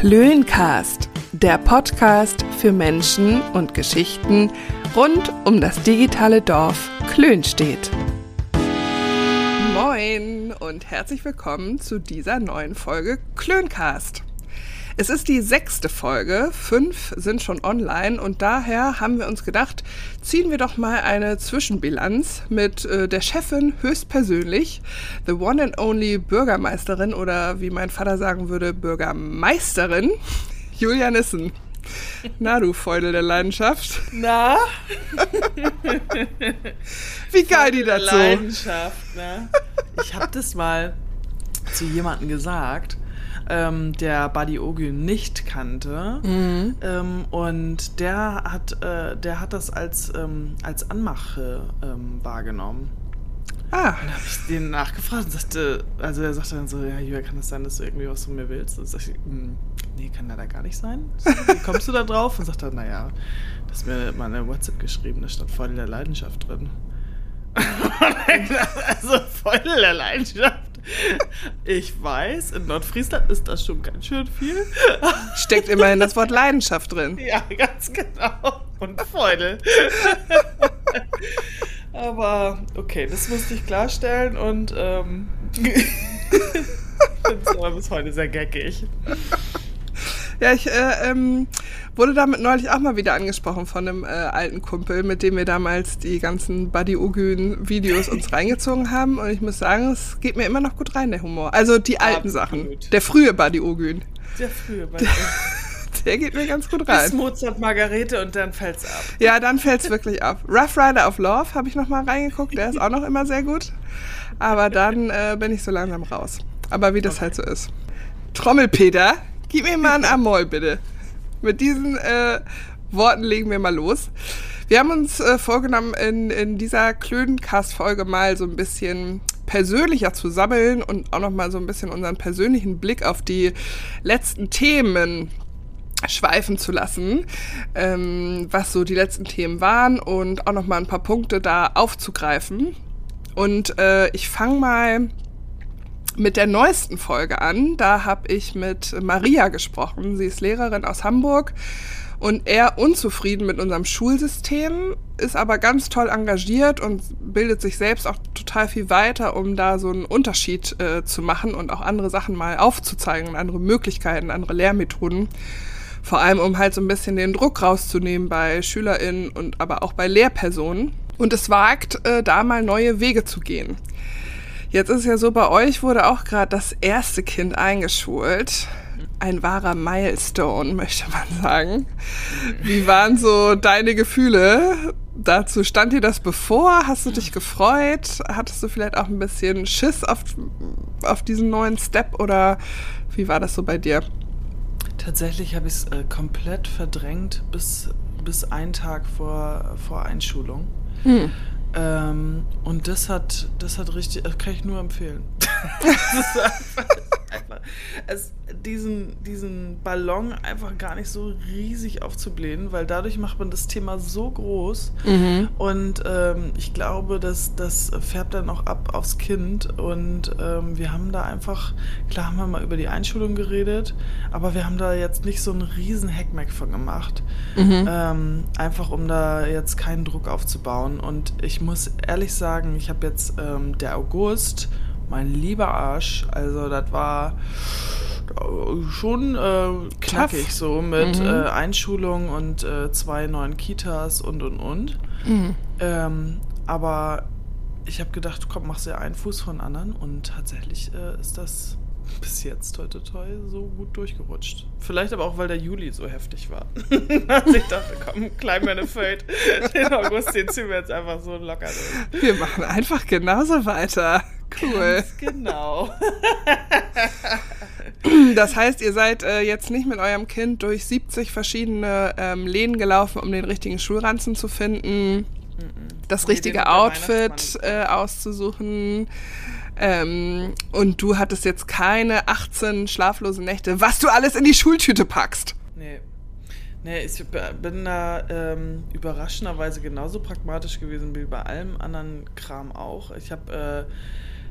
Klöncast, der Podcast für Menschen und Geschichten rund um das digitale Dorf Klönstedt. Moin und herzlich willkommen zu dieser neuen Folge Klöncast. Es ist die sechste Folge, fünf sind schon online und daher haben wir uns gedacht, ziehen wir doch mal eine Zwischenbilanz mit äh, der Chefin höchstpersönlich, the one and only Bürgermeisterin oder wie mein Vater sagen würde, Bürgermeisterin, Julia Nissen. Na du Feudel der Leidenschaft. Na? Wie geil die dazu. Leidenschaft, ne? Ich habe das mal zu jemandem gesagt ähm, der Buddy Ogün nicht kannte. Mhm. Ähm, und der hat, äh, der hat das als, ähm, als Anmache ähm, wahrgenommen. Ah. Und dann habe ich den nachgefragt und sagte, also er sagte dann so, ja, Julia, kann das sein, dass du irgendwie was von mir willst? Und ich, hm, nee, kann da gar nicht sein. Wie kommst du da drauf? Und sagt er, naja, das ist mir mal eine WhatsApp geschrieben, da stand voll der Leidenschaft drin. also voll der Leidenschaft. Ich weiß, in Nordfriesland ist das schon ganz schön viel. Steckt immerhin das Wort Leidenschaft drin. Ja, ganz genau. Und Freude. Aber okay, das musste ich klarstellen und ähm, ich finde es aber bis heute sehr geckig. Ja, ich äh, ähm, wurde damit neulich auch mal wieder angesprochen von einem äh, alten Kumpel, mit dem wir damals die ganzen Buddy Ogün Videos uns reingezogen haben. Und ich muss sagen, es geht mir immer noch gut rein, der Humor. Also die alten Absolut. Sachen. Der frühe Buddy Ogün. Der frühe Buddy Ogün. Der geht mir ganz gut rein. Bis Mozart Margarete und dann fällt's ab. Ja, dann fällt's wirklich ab. Rough Rider of Love habe ich noch mal reingeguckt. Der ist auch noch immer sehr gut. Aber dann äh, bin ich so langsam raus. Aber wie das okay. halt so ist. Trommelpeter, gib mir mal ein Amol, bitte. Mit diesen äh, Worten legen wir mal los. Wir haben uns äh, vorgenommen, in, in dieser Klödencast-Folge mal so ein bisschen persönlicher zu sammeln und auch noch mal so ein bisschen unseren persönlichen Blick auf die letzten Themen schweifen zu lassen, ähm, was so die letzten Themen waren und auch noch mal ein paar Punkte da aufzugreifen. Und äh, ich fange mal mit der neuesten Folge an. Da habe ich mit Maria gesprochen. Sie ist Lehrerin aus Hamburg und eher unzufrieden mit unserem Schulsystem, ist aber ganz toll engagiert und bildet sich selbst auch total viel weiter, um da so einen Unterschied äh, zu machen und auch andere Sachen mal aufzuzeigen, andere Möglichkeiten, andere Lehrmethoden. Vor allem, um halt so ein bisschen den Druck rauszunehmen bei SchülerInnen und aber auch bei Lehrpersonen. Und es wagt, äh, da mal neue Wege zu gehen. Jetzt ist es ja so, bei euch wurde auch gerade das erste Kind eingeschult. Ein wahrer Milestone, möchte man sagen. Wie waren so deine Gefühle dazu? Stand dir das bevor? Hast du dich gefreut? Hattest du vielleicht auch ein bisschen Schiss auf, auf diesen neuen Step oder wie war das so bei dir? Tatsächlich habe ich es äh, komplett verdrängt bis, bis einen Tag vor, vor Einschulung. Hm. Ähm, und das hat, das hat richtig, das kann ich nur empfehlen. einfach, einfach es, diesen, diesen Ballon einfach gar nicht so riesig aufzublähen, weil dadurch macht man das Thema so groß. Mhm. Und ähm, ich glaube, dass das färbt dann auch ab aufs Kind. Und ähm, wir haben da einfach, klar haben wir mal über die Einschulung geredet, aber wir haben da jetzt nicht so einen riesen Hackmack von gemacht. Mhm. Ähm, einfach um da jetzt keinen Druck aufzubauen. Und ich muss ehrlich sagen, ich habe jetzt ähm, der August mein lieber Arsch. Also das war schon äh, knackig so mit mhm. äh, Einschulung und äh, zwei neuen Kitas und und und. Mhm. Ähm, aber ich habe gedacht, komm, mach dir einen Fuß von anderen und tatsächlich äh, ist das bis jetzt heute toll so gut durchgerutscht. Vielleicht aber auch, weil der Juli so heftig war. also ich dachte, komm, klein meine Feld. Den August, den ziehen wir jetzt einfach so locker durch. Wir machen einfach genauso weiter. Cool. Ganz genau. Das heißt, ihr seid äh, jetzt nicht mit eurem Kind durch 70 verschiedene ähm, Läden gelaufen, um den richtigen Schulranzen zu finden, das richtige Outfit äh, auszusuchen. Ähm, und du hattest jetzt keine 18 schlaflose Nächte, was du alles in die Schultüte packst. Nee. Nee, ich bin da ähm, überraschenderweise genauso pragmatisch gewesen wie bei allem anderen Kram auch. Ich habe äh,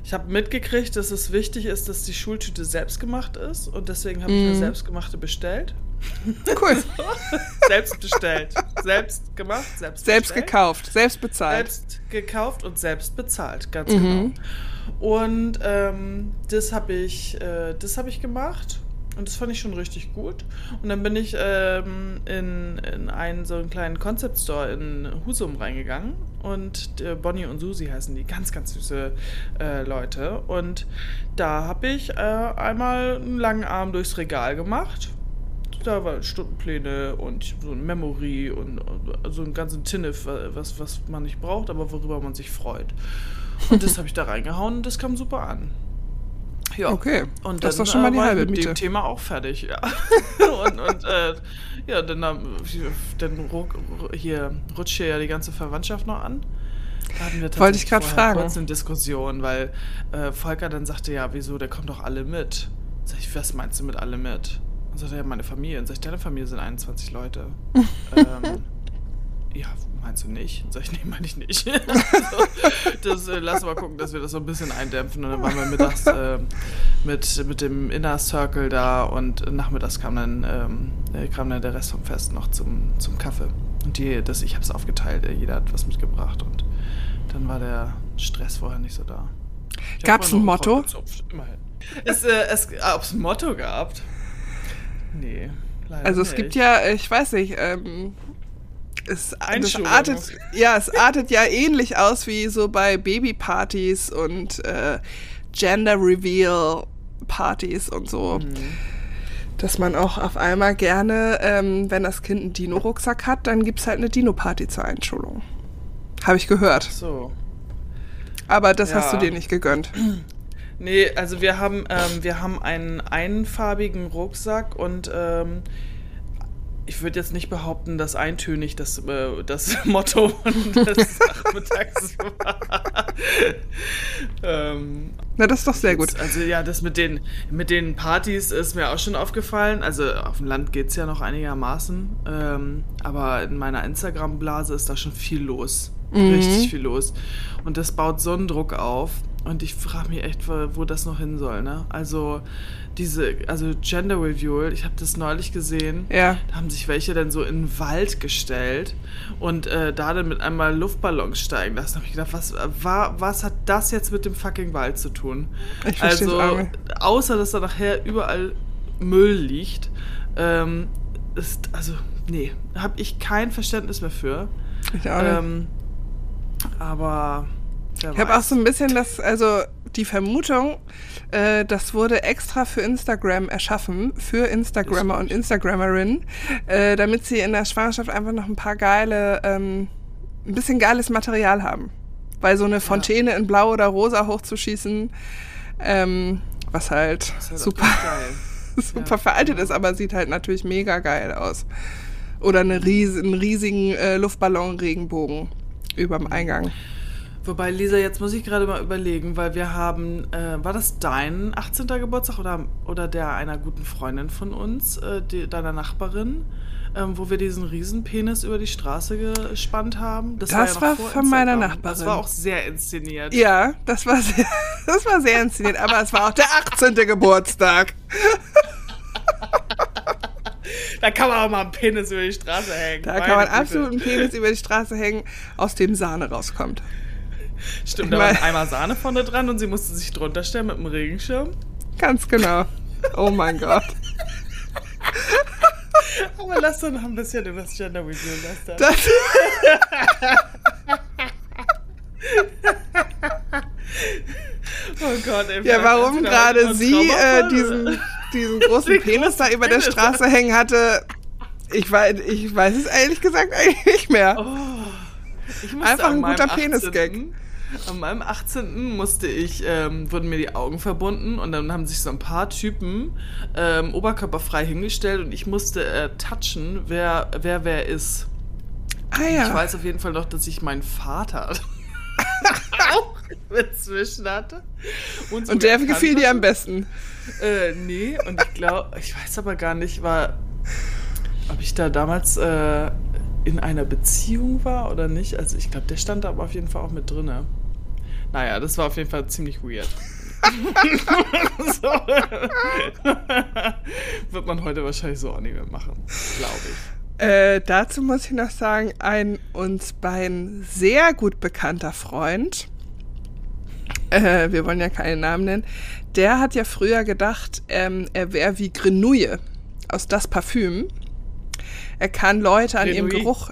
Ich habe mitgekriegt, dass es wichtig ist, dass die Schultüte selbstgemacht ist und deswegen habe ich eine Mhm. selbstgemachte bestellt. Cool. selbst bestellt. Selbst gemacht, selbst Selbst bestellt. gekauft, selbst bezahlt. Selbst gekauft und selbst bezahlt, ganz Mhm. genau. Und ähm, das habe ich, äh, das habe ich gemacht und das fand ich schon richtig gut. Und dann bin ich ähm, in, in einen so einen kleinen Concept Store in Husum reingegangen und äh, Bonnie und Susi heißen die, ganz, ganz süße äh, Leute. Und da habe ich äh, einmal einen langen Arm durchs Regal gemacht. Da waren Stundenpläne und so ein Memory und so einen ganzen Tinnef, was, was man nicht braucht, aber worüber man sich freut. Und das habe ich da reingehauen und das kam super an. Ja. Okay, Und das ist dann, doch schon mal äh, die ich halbe mit Miete. dem Thema auch fertig, ja. und und äh, ja, dann, dann hier rutscht hier ja die ganze Verwandtschaft noch an. Da hatten wir Wollte ich vorher fragen. kurz eine Diskussion, weil äh, Volker dann sagte, ja, wieso, der kommt doch alle mit. Sag ich, was meinst du mit alle mit? Und sagte, ja, meine Familie. Und sag ich, deine Familie sind 21 Leute. ähm, ja, meinst du nicht? Sag ich, nee, meine ich nicht. das, äh, lass mal gucken, dass wir das so ein bisschen eindämpfen. Und dann waren wir mittags äh, mit, mit dem Inner Circle da und nachmittags kam dann, ähm, äh, kam dann der Rest vom Fest noch zum, zum Kaffee. Und die, das, ich habe es aufgeteilt, äh, jeder hat was mitgebracht und dann war der Stress vorher nicht so da. Gab's vorher ein Motto? Immerhin. Es, äh, es, ob es ein Motto gab? Nee, leider Also es nicht. gibt ja, ich weiß nicht, ähm, es, artet, ja, es artet ja ähnlich aus wie so bei Babypartys und äh, Gender Reveal Partys und so. Mhm. Dass man auch auf einmal gerne, ähm, wenn das Kind einen Dino-Rucksack hat, dann gibt's halt eine Dino-Party zur Einschulung. Habe ich gehört. So. Aber das hast du Ja. dir nicht gegönnt. Nee, also wir haben, ähm, wir haben einen einfarbigen Rucksack und ähm, ich würde jetzt nicht behaupten, dass eintönig das, äh, das Motto des Nachmittags war. ähm, Na, das ist doch sehr gut. Also ja, das mit den, mit den Partys ist mir auch schon aufgefallen. Also auf dem Land geht es ja noch einigermaßen. Ähm, aber in meiner Instagram-Blase ist da schon viel los. Mhm. Richtig viel los. Und das baut so einen Druck auf. Und ich frage mich echt, wo, wo das noch hin soll. Ne? Also diese, also Gender Review, ich habe das neulich gesehen. Ja. Da haben sich welche dann so in den Wald gestellt und äh, da dann mit einmal Luftballons steigen lassen. Da habe ich gedacht, was, war, was hat das jetzt mit dem fucking Wald zu tun? Ich also, außer dass da nachher überall Müll liegt, ähm, ist, also, nee, habe ich kein Verständnis mehr für. Ich auch nicht. Ähm, aber. Ich habe auch so ein bisschen das, also die Vermutung, äh, das wurde extra für Instagram erschaffen, für Instagrammer und Instagrammerinnen, äh, damit sie in der Schwangerschaft einfach noch ein paar geile, ähm, ein bisschen geiles Material haben. Weil so eine Fontäne in Blau oder Rosa hochzuschießen, ähm, was halt halt super, super Ja. veraltet ist, aber sieht halt natürlich mega geil aus. Oder eine ries einen riesigen äh, Luftballon-Regenbogen überm Eingang. Wobei, Lisa, jetzt muss ich gerade mal überlegen, weil wir haben, äh, war das dein 18. Geburtstag oder, oder der einer guten Freundin von uns, äh, die, deiner Nachbarin, ähm, wo wir diesen Riesenpenis über die Straße gespannt haben? Das ja noch war vor von meiner. Nachbarin. Das war auch sehr inszeniert. Ja, das war sehr, das war sehr inszeniert, aber es war auch der 18. Geburtstag. Da kann man auch mal einen Penis über die Straße hängen. Da Meine kann man Güte. absolut einen Penis über die Straße hängen, aus dem Sahne rauskommt. Stimmt, da war ein Eimer Sahne vorne dran und sie musste sich drunter stellen mit dem Regenschirm. Ganz genau. Oh mein Gott. Aber lass doch noch ein bisschen über das Gender Review lästern. Das, oh Gott, ey. ja, warum hat gerade sie äh, diesen, diesen großen Den Penis da über der. Straße hängen hatte, ich weiß, ich weiß es ehrlich gesagt eigentlich nicht mehr. Ich musste Einfach ein guter Penis-Gag. 18. An meinem 18. musste ich, ähm, wurden mir die Augen verbunden und dann haben sich so ein paar Typen ähm, oberkörperfrei hingestellt und ich musste äh, touchen, wer, wer wer ist. Ah Ich ja. weiß auf jeden Fall noch, dass ich meinen Vater auch inzwischen hatte. Und der gefiel dir am besten. Äh, nee, und ich glaube, ich weiß aber gar nicht, war, ob ich da damals äh, in einer Beziehung war oder nicht. Also ich glaube, der stand da aber auf jeden Fall auch mit drinne. Naja, das war auf jeden Fall ziemlich weird. so. Wird man heute wahrscheinlich so auch nicht mehr machen, glaube ich. Äh, dazu muss ich noch sagen, ein uns beiden sehr gut bekannter Freund, äh, wir wollen ja keinen Namen nennen, der hat ja früher gedacht, ähm, er wäre wie Grenouille aus Das Parfüm. Er kann Leute an Grenouille? ihrem Geruch.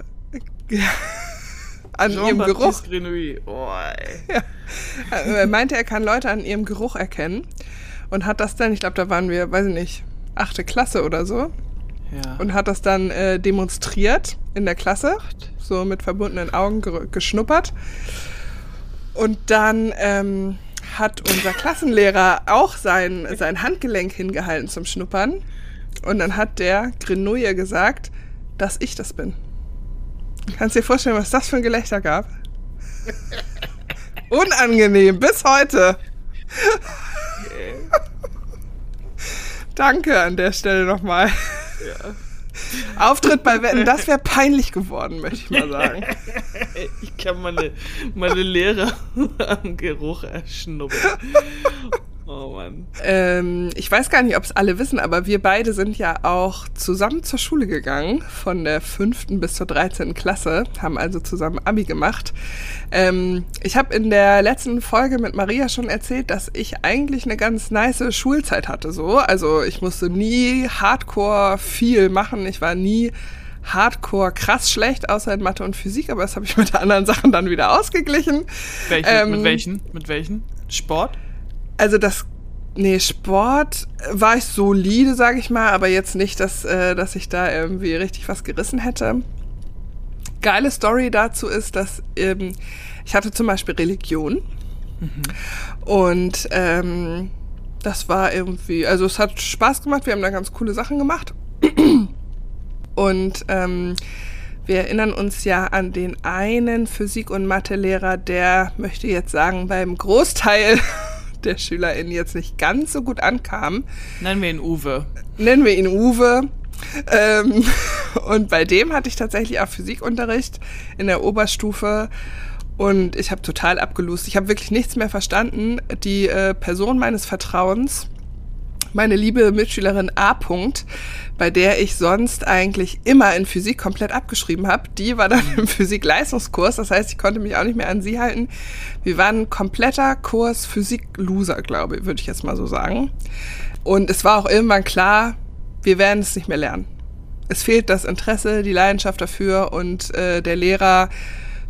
an ihrem Geruch. Oh. Ja. Er meinte, er kann Leute an ihrem Geruch erkennen. Und hat das dann, ich glaube, da waren wir, weiß ich nicht, achte Klasse oder so. Ja. Und hat das dann äh, demonstriert in der Klasse. So mit verbundenen Augen ge geschnuppert. Und dann ähm, hat unser Klassenlehrer auch sein, sein Handgelenk hingehalten zum Schnuppern. Und dann hat der Grenouille gesagt, dass ich das bin. Kannst dir vorstellen, was das für ein Gelächter gab? Unangenehm, bis heute. Danke an der Stelle nochmal. ja. Auftritt bei Wetten, das wäre peinlich geworden, möchte ich mal sagen. Ich kann meine, meine Lehrer am Geruch erschnuppern. Oh Mann. Ähm, ich weiß gar nicht, ob es alle wissen, aber wir beide sind ja auch zusammen zur Schule gegangen, von der fünften bis zur 13. Klasse, haben also zusammen Abi gemacht. Ähm, ich habe in der letzten Folge mit Maria schon erzählt, dass ich eigentlich eine ganz nice Schulzeit hatte. So, also ich musste nie Hardcore viel machen. Ich war nie Hardcore krass schlecht, außer in Mathe und Physik, aber das habe ich mit anderen Sachen dann wieder ausgeglichen. Welche, Ähm, mit welchen? Mit welchen? Sport? Also das, nee, Sport war ich solide, sage ich mal, aber jetzt nicht, dass, äh, dass ich da irgendwie richtig was gerissen hätte. Geile Story dazu ist, dass ähm, ich hatte zum Beispiel Religion. Und ähm, das war irgendwie, also es hat Spaß gemacht, wir haben da ganz coole Sachen gemacht. Und ähm, wir erinnern uns ja an den einen Physik- und Mathelehrer, der möchte jetzt sagen, beim Großteil der SchülerInnen jetzt nicht ganz so gut ankam. Nennen wir ihn Uwe. Nennen wir ihn Uwe. Ähm, und bei dem hatte ich tatsächlich auch Physikunterricht in der Oberstufe. Und ich habe total abgelust. Ich habe wirklich nichts mehr verstanden. Die äh, Person meines Vertrauens, meine liebe Mitschülerin A. -Punkt, bei der ich sonst eigentlich immer in Physik komplett abgeschrieben habe, die war dann im Physik-Leistungskurs. Das heißt, ich konnte mich auch nicht mehr an sie halten. Wir waren ein kompletter Kurs Physik-Loser, glaube ich, würde ich jetzt mal so sagen. Und es war auch irgendwann klar, wir werden es nicht mehr lernen. Es fehlt das Interesse, die Leidenschaft dafür und äh, der Lehrer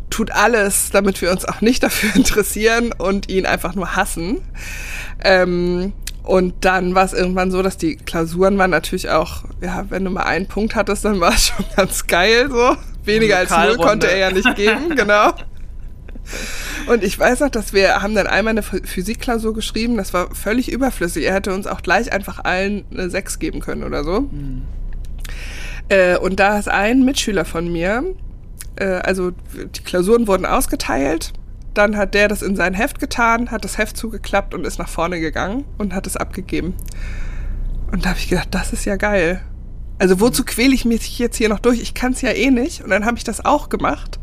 tut alles, damit wir uns auch nicht dafür interessieren und ihn einfach nur hassen. Ähm, und dann war es irgendwann so, dass die Klausuren waren natürlich auch, ja, wenn du mal einen Punkt hattest, dann war es schon ganz geil so. Weniger als null konnte er ja nicht geben, genau. Und ich weiß noch, dass wir haben dann einmal eine Ph- Physikklausur geschrieben, das war völlig überflüssig. Er hätte uns auch gleich einfach allen eine 6 geben können oder so. Äh, und da ist ein Mitschüler von mir, äh, also die Klausuren wurden ausgeteilt, dann hat der das in sein Heft getan, hat das Heft zugeklappt und ist nach vorne gegangen und hat es abgegeben. Und da habe ich gedacht, das ist ja geil. Also wozu quäle ich mich jetzt hier noch durch? Ich kann es ja eh nicht. Und dann habe ich das auch gemacht.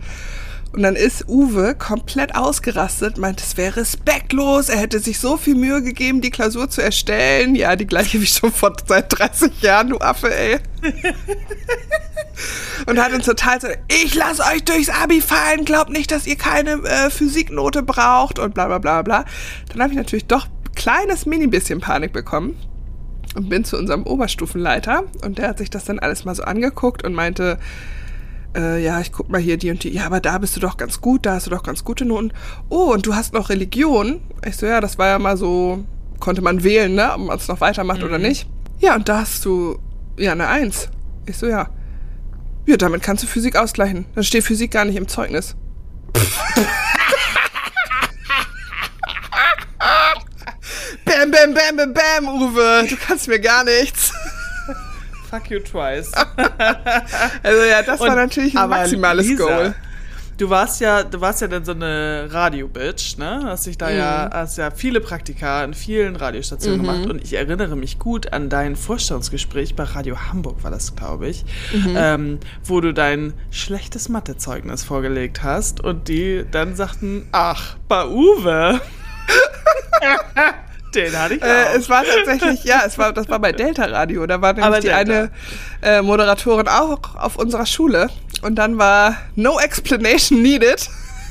Und dann ist Uwe komplett ausgerastet, meint, es wäre respektlos, er hätte sich so viel Mühe gegeben, die Klausur zu erstellen. Ja, die gleiche wie schon vor seit 30 Jahren, du Affe, ey. Und hat uns total so, ich lasse euch durchs Abi fallen, glaubt nicht, dass ihr keine äh, Physiknote braucht und bla bla bla bla. Dann habe ich natürlich doch ein kleines mini bisschen Panik bekommen und bin zu unserem Oberstufenleiter und der hat sich das dann alles mal so angeguckt und meinte, äh, ja, ich guck mal hier die und die, ja, aber da bist du doch ganz gut, da hast du doch ganz gute Noten. Oh, und du hast noch Religion? Ich so, ja, das war ja mal so, konnte man wählen, ne, ob man es noch weitermacht oder nicht. Ja, und da hast du, ja, eine Eins. Ich so, ja. Ja, damit kannst du Physik ausgleichen. Dann steht Physik gar nicht im Zeugnis. bam, bam, bam, bam, bam, Uwe. Du kannst mir gar nichts. Fuck you twice. Also ja, das war Und- natürlich ein maximales Lisa, Goal. du warst ja, du warst ja dann so eine Radio-Bitch, ne? Hast dich da mhm. ja, hast ja viele Praktika in vielen Radiostationen mhm. gemacht und ich erinnere mich gut an dein Vorstellungsgespräch bei Radio Hamburg, war das, glaube ich, mhm. ähm, wo du dein schlechtes Mathezeugnis vorgelegt hast und die dann sagten, ach, bei Uwe. Den hatte ich auch. Äh, es war tatsächlich, ja, es war, das war bei Delta Radio. Da war nämlich Aber die Delta. eine äh, Moderatorin auch auf unserer Schule. Und dann war no explanation needed.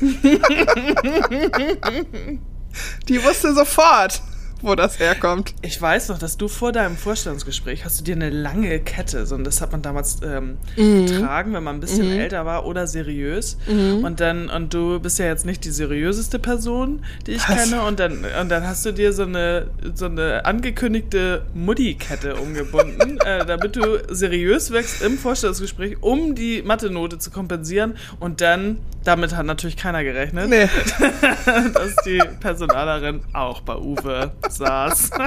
die wusste sofort wo das herkommt. Ich weiß noch, dass du vor deinem Vorstellungsgespräch hast du dir eine lange Kette, so und das hat man damals ähm, mhm. getragen, wenn man ein bisschen mhm. älter war oder seriös. Mhm. Und dann, und du bist ja jetzt nicht die seriöseste Person, die ich Was? kenne, und dann, und dann hast du dir so eine, so eine angekündigte Mutti-Kette umgebunden, äh, damit du seriös wächst im Vorstellungsgespräch, um die Mathe-Note zu kompensieren. Und dann, damit hat natürlich keiner gerechnet, nee. dass die Personalerin auch bei Uwe saß.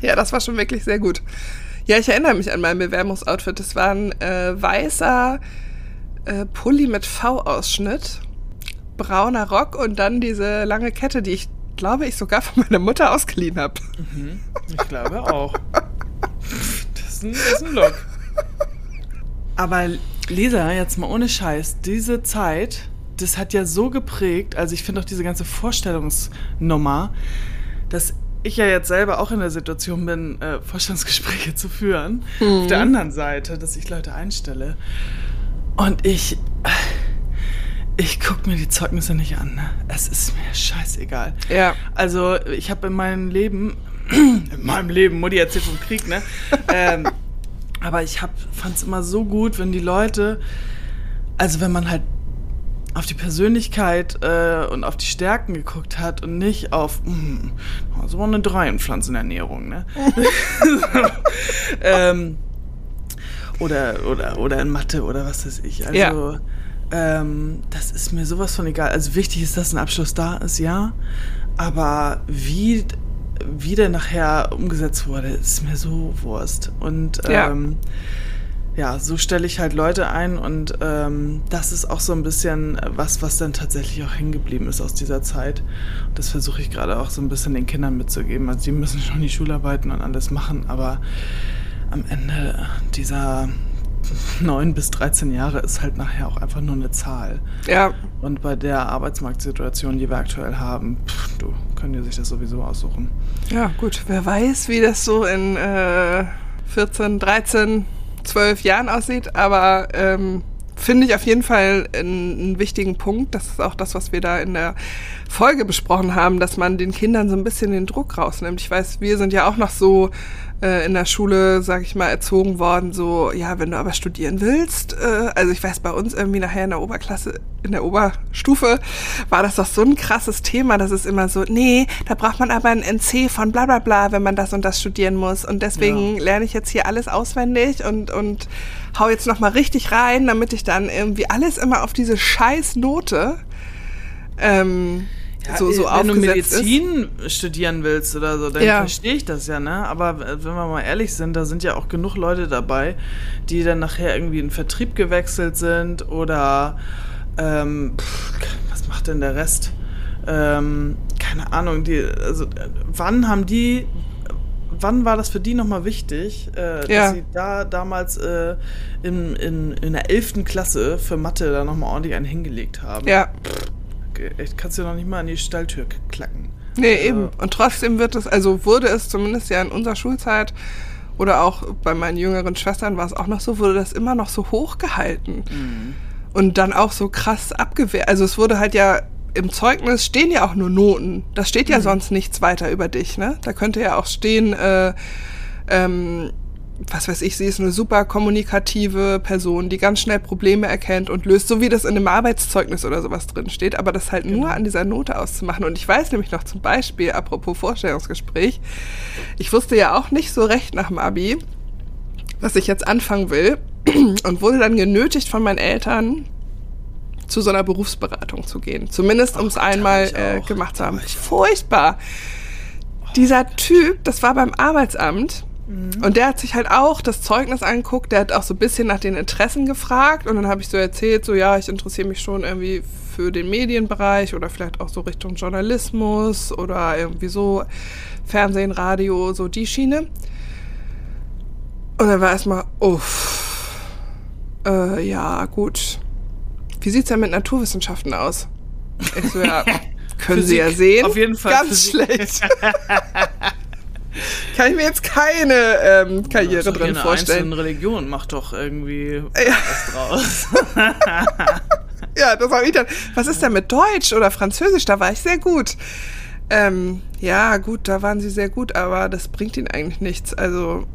ja, das war schon wirklich sehr gut. Ja, ich erinnere mich an mein Bewerbungsoutfit. Das war ein äh, weißer äh, Pulli mit V-Ausschnitt, brauner Rock und dann diese lange Kette, die ich glaube ich sogar von meiner Mutter ausgeliehen habe. Mhm, ich glaube auch. Das ist, ein, das ist ein Look. Aber Lisa, jetzt mal ohne Scheiß, diese Zeit das hat ja so geprägt, also ich finde auch diese ganze Vorstellungsnummer, dass ich ja jetzt selber auch in der Situation bin, äh, Vorstellungsgespräche zu führen. Mhm. Auf der anderen Seite, dass ich Leute einstelle. Und ich, ich gucke mir die Zeugnisse nicht an. Ne? Es ist mir scheißegal. Ja. Also ich habe in meinem Leben, in meinem Leben, Mutti erzählt vom Krieg, ne? ähm, aber ich fand es immer so gut, wenn die Leute, also wenn man halt auf die Persönlichkeit äh, und auf die Stärken geguckt hat und nicht auf mh, hm, so eine Drei in Pflanzenernährung, ne? ähm, oder, oder, oder in Mathe oder was weiß ich. Also ja. ähm, das ist mir sowas von egal. Also wichtig ist, dass ein Abschluss da ist, ja. Aber wie, wie der nachher umgesetzt wurde, ist mir so Wurst. Und ähm, ja, so stelle ich halt Leute ein und ähm, das ist auch so ein bisschen was, was dann tatsächlich auch hängen geblieben ist aus dieser Zeit. Und das versuche ich gerade auch so ein bisschen den Kindern mitzugeben. Also die müssen schon die Schularbeiten und alles machen, aber am Ende dieser 9 bis 13 Jahre ist halt nachher auch einfach nur eine Zahl. Ja. Und bei der Arbeitsmarktsituation, die wir aktuell haben, pff, du, können die sich das sowieso aussuchen. Ja, gut. Wer weiß, wie das so in äh, 14, 13 zwölf Jahren aussieht, aber ähm, finde ich auf jeden Fall einen, einen, wichtigen Punkt. Das ist auch das, was wir da in der Folge besprochen haben, dass man den Kindern so ein bisschen den Druck rausnimmt. Ich weiß, wir sind ja auch noch so äh, in der Schule, sag ich mal, erzogen worden, so, ja, wenn du aber studieren willst, äh, also ich weiß, bei uns irgendwie nachher in der Oberklasse, in der Oberstufe, war das doch so ein krasses Thema, dass es immer so, nee, da braucht man aber ein NC von bla bla bla, wenn man das und das studieren muss. Und deswegen ja. lerne ich jetzt hier alles auswendig und, und hau jetzt nochmal richtig rein, damit ich dann irgendwie alles immer auf diese scheiß Note ähm, ja, so, so wenn du Medizin ist. studieren willst oder so, dann ja. verstehe ich das ja, ne? Aber wenn wir mal ehrlich sind, da sind ja auch genug Leute dabei, die dann nachher irgendwie in Vertrieb gewechselt sind oder ähm, pff, was macht denn der Rest? Ähm, keine Ahnung, die, also wann haben die wann war das für die nochmal wichtig, äh, ja. dass sie da damals äh, in, in, in der 11. Klasse für Mathe da nochmal ordentlich einen hingelegt haben? Ja. Pff, kannst du noch nicht mal an die Stalltür klacken. Nee, also, eben. Und trotzdem wird es, also wurde es zumindest ja in unserer Schulzeit oder auch bei meinen jüngeren Schwestern war es auch noch so, wurde das immer noch so hochgehalten. Mhm. Und dann auch so krass abgewehrt. Also es wurde halt ja im Zeugnis stehen ja auch nur Noten. Da steht ja mhm. sonst nichts weiter über dich, ne? Da könnte ja auch stehen, äh, ähm, was weiß ich, sie ist eine super kommunikative Person, die ganz schnell Probleme erkennt und löst, so wie das in einem Arbeitszeugnis oder sowas drin steht, aber das halt genau. nur an dieser Note auszumachen. Und ich weiß nämlich noch zum Beispiel, apropos Vorstellungsgespräch, ich wusste ja auch nicht so recht nach dem Abi, was ich jetzt anfangen will und wurde dann genötigt von meinen Eltern, zu so einer Berufsberatung zu gehen. Zumindest um es einmal äh, gemacht zu haben. Furchtbar. Dieser Typ, das war beim Arbeitsamt, Und der hat sich halt auch das Zeugnis angeguckt, der hat auch so ein bisschen nach den Interessen gefragt und dann habe ich so erzählt, so ja, ich interessiere mich schon irgendwie für den Medienbereich oder vielleicht auch so Richtung Journalismus oder irgendwie so Fernsehen, Radio, so die Schiene. Und dann war erstmal, uff, äh, ja, gut. Wie sieht's denn mit Naturwissenschaften aus? Ich so, ja, können Sie ja sehen. Auf jeden Fall. Ganz Physik. schlecht. Kann ich mir jetzt keine ähm, Karriere doch drin hier vorstellen. Eine Religion macht doch irgendwie Ja. was draus. Ja, das habe ich dann. Was ist denn mit Deutsch oder Französisch? Da war ich sehr gut. Ähm, ja, gut, da waren sie sehr gut, aber das bringt ihnen eigentlich nichts. Also,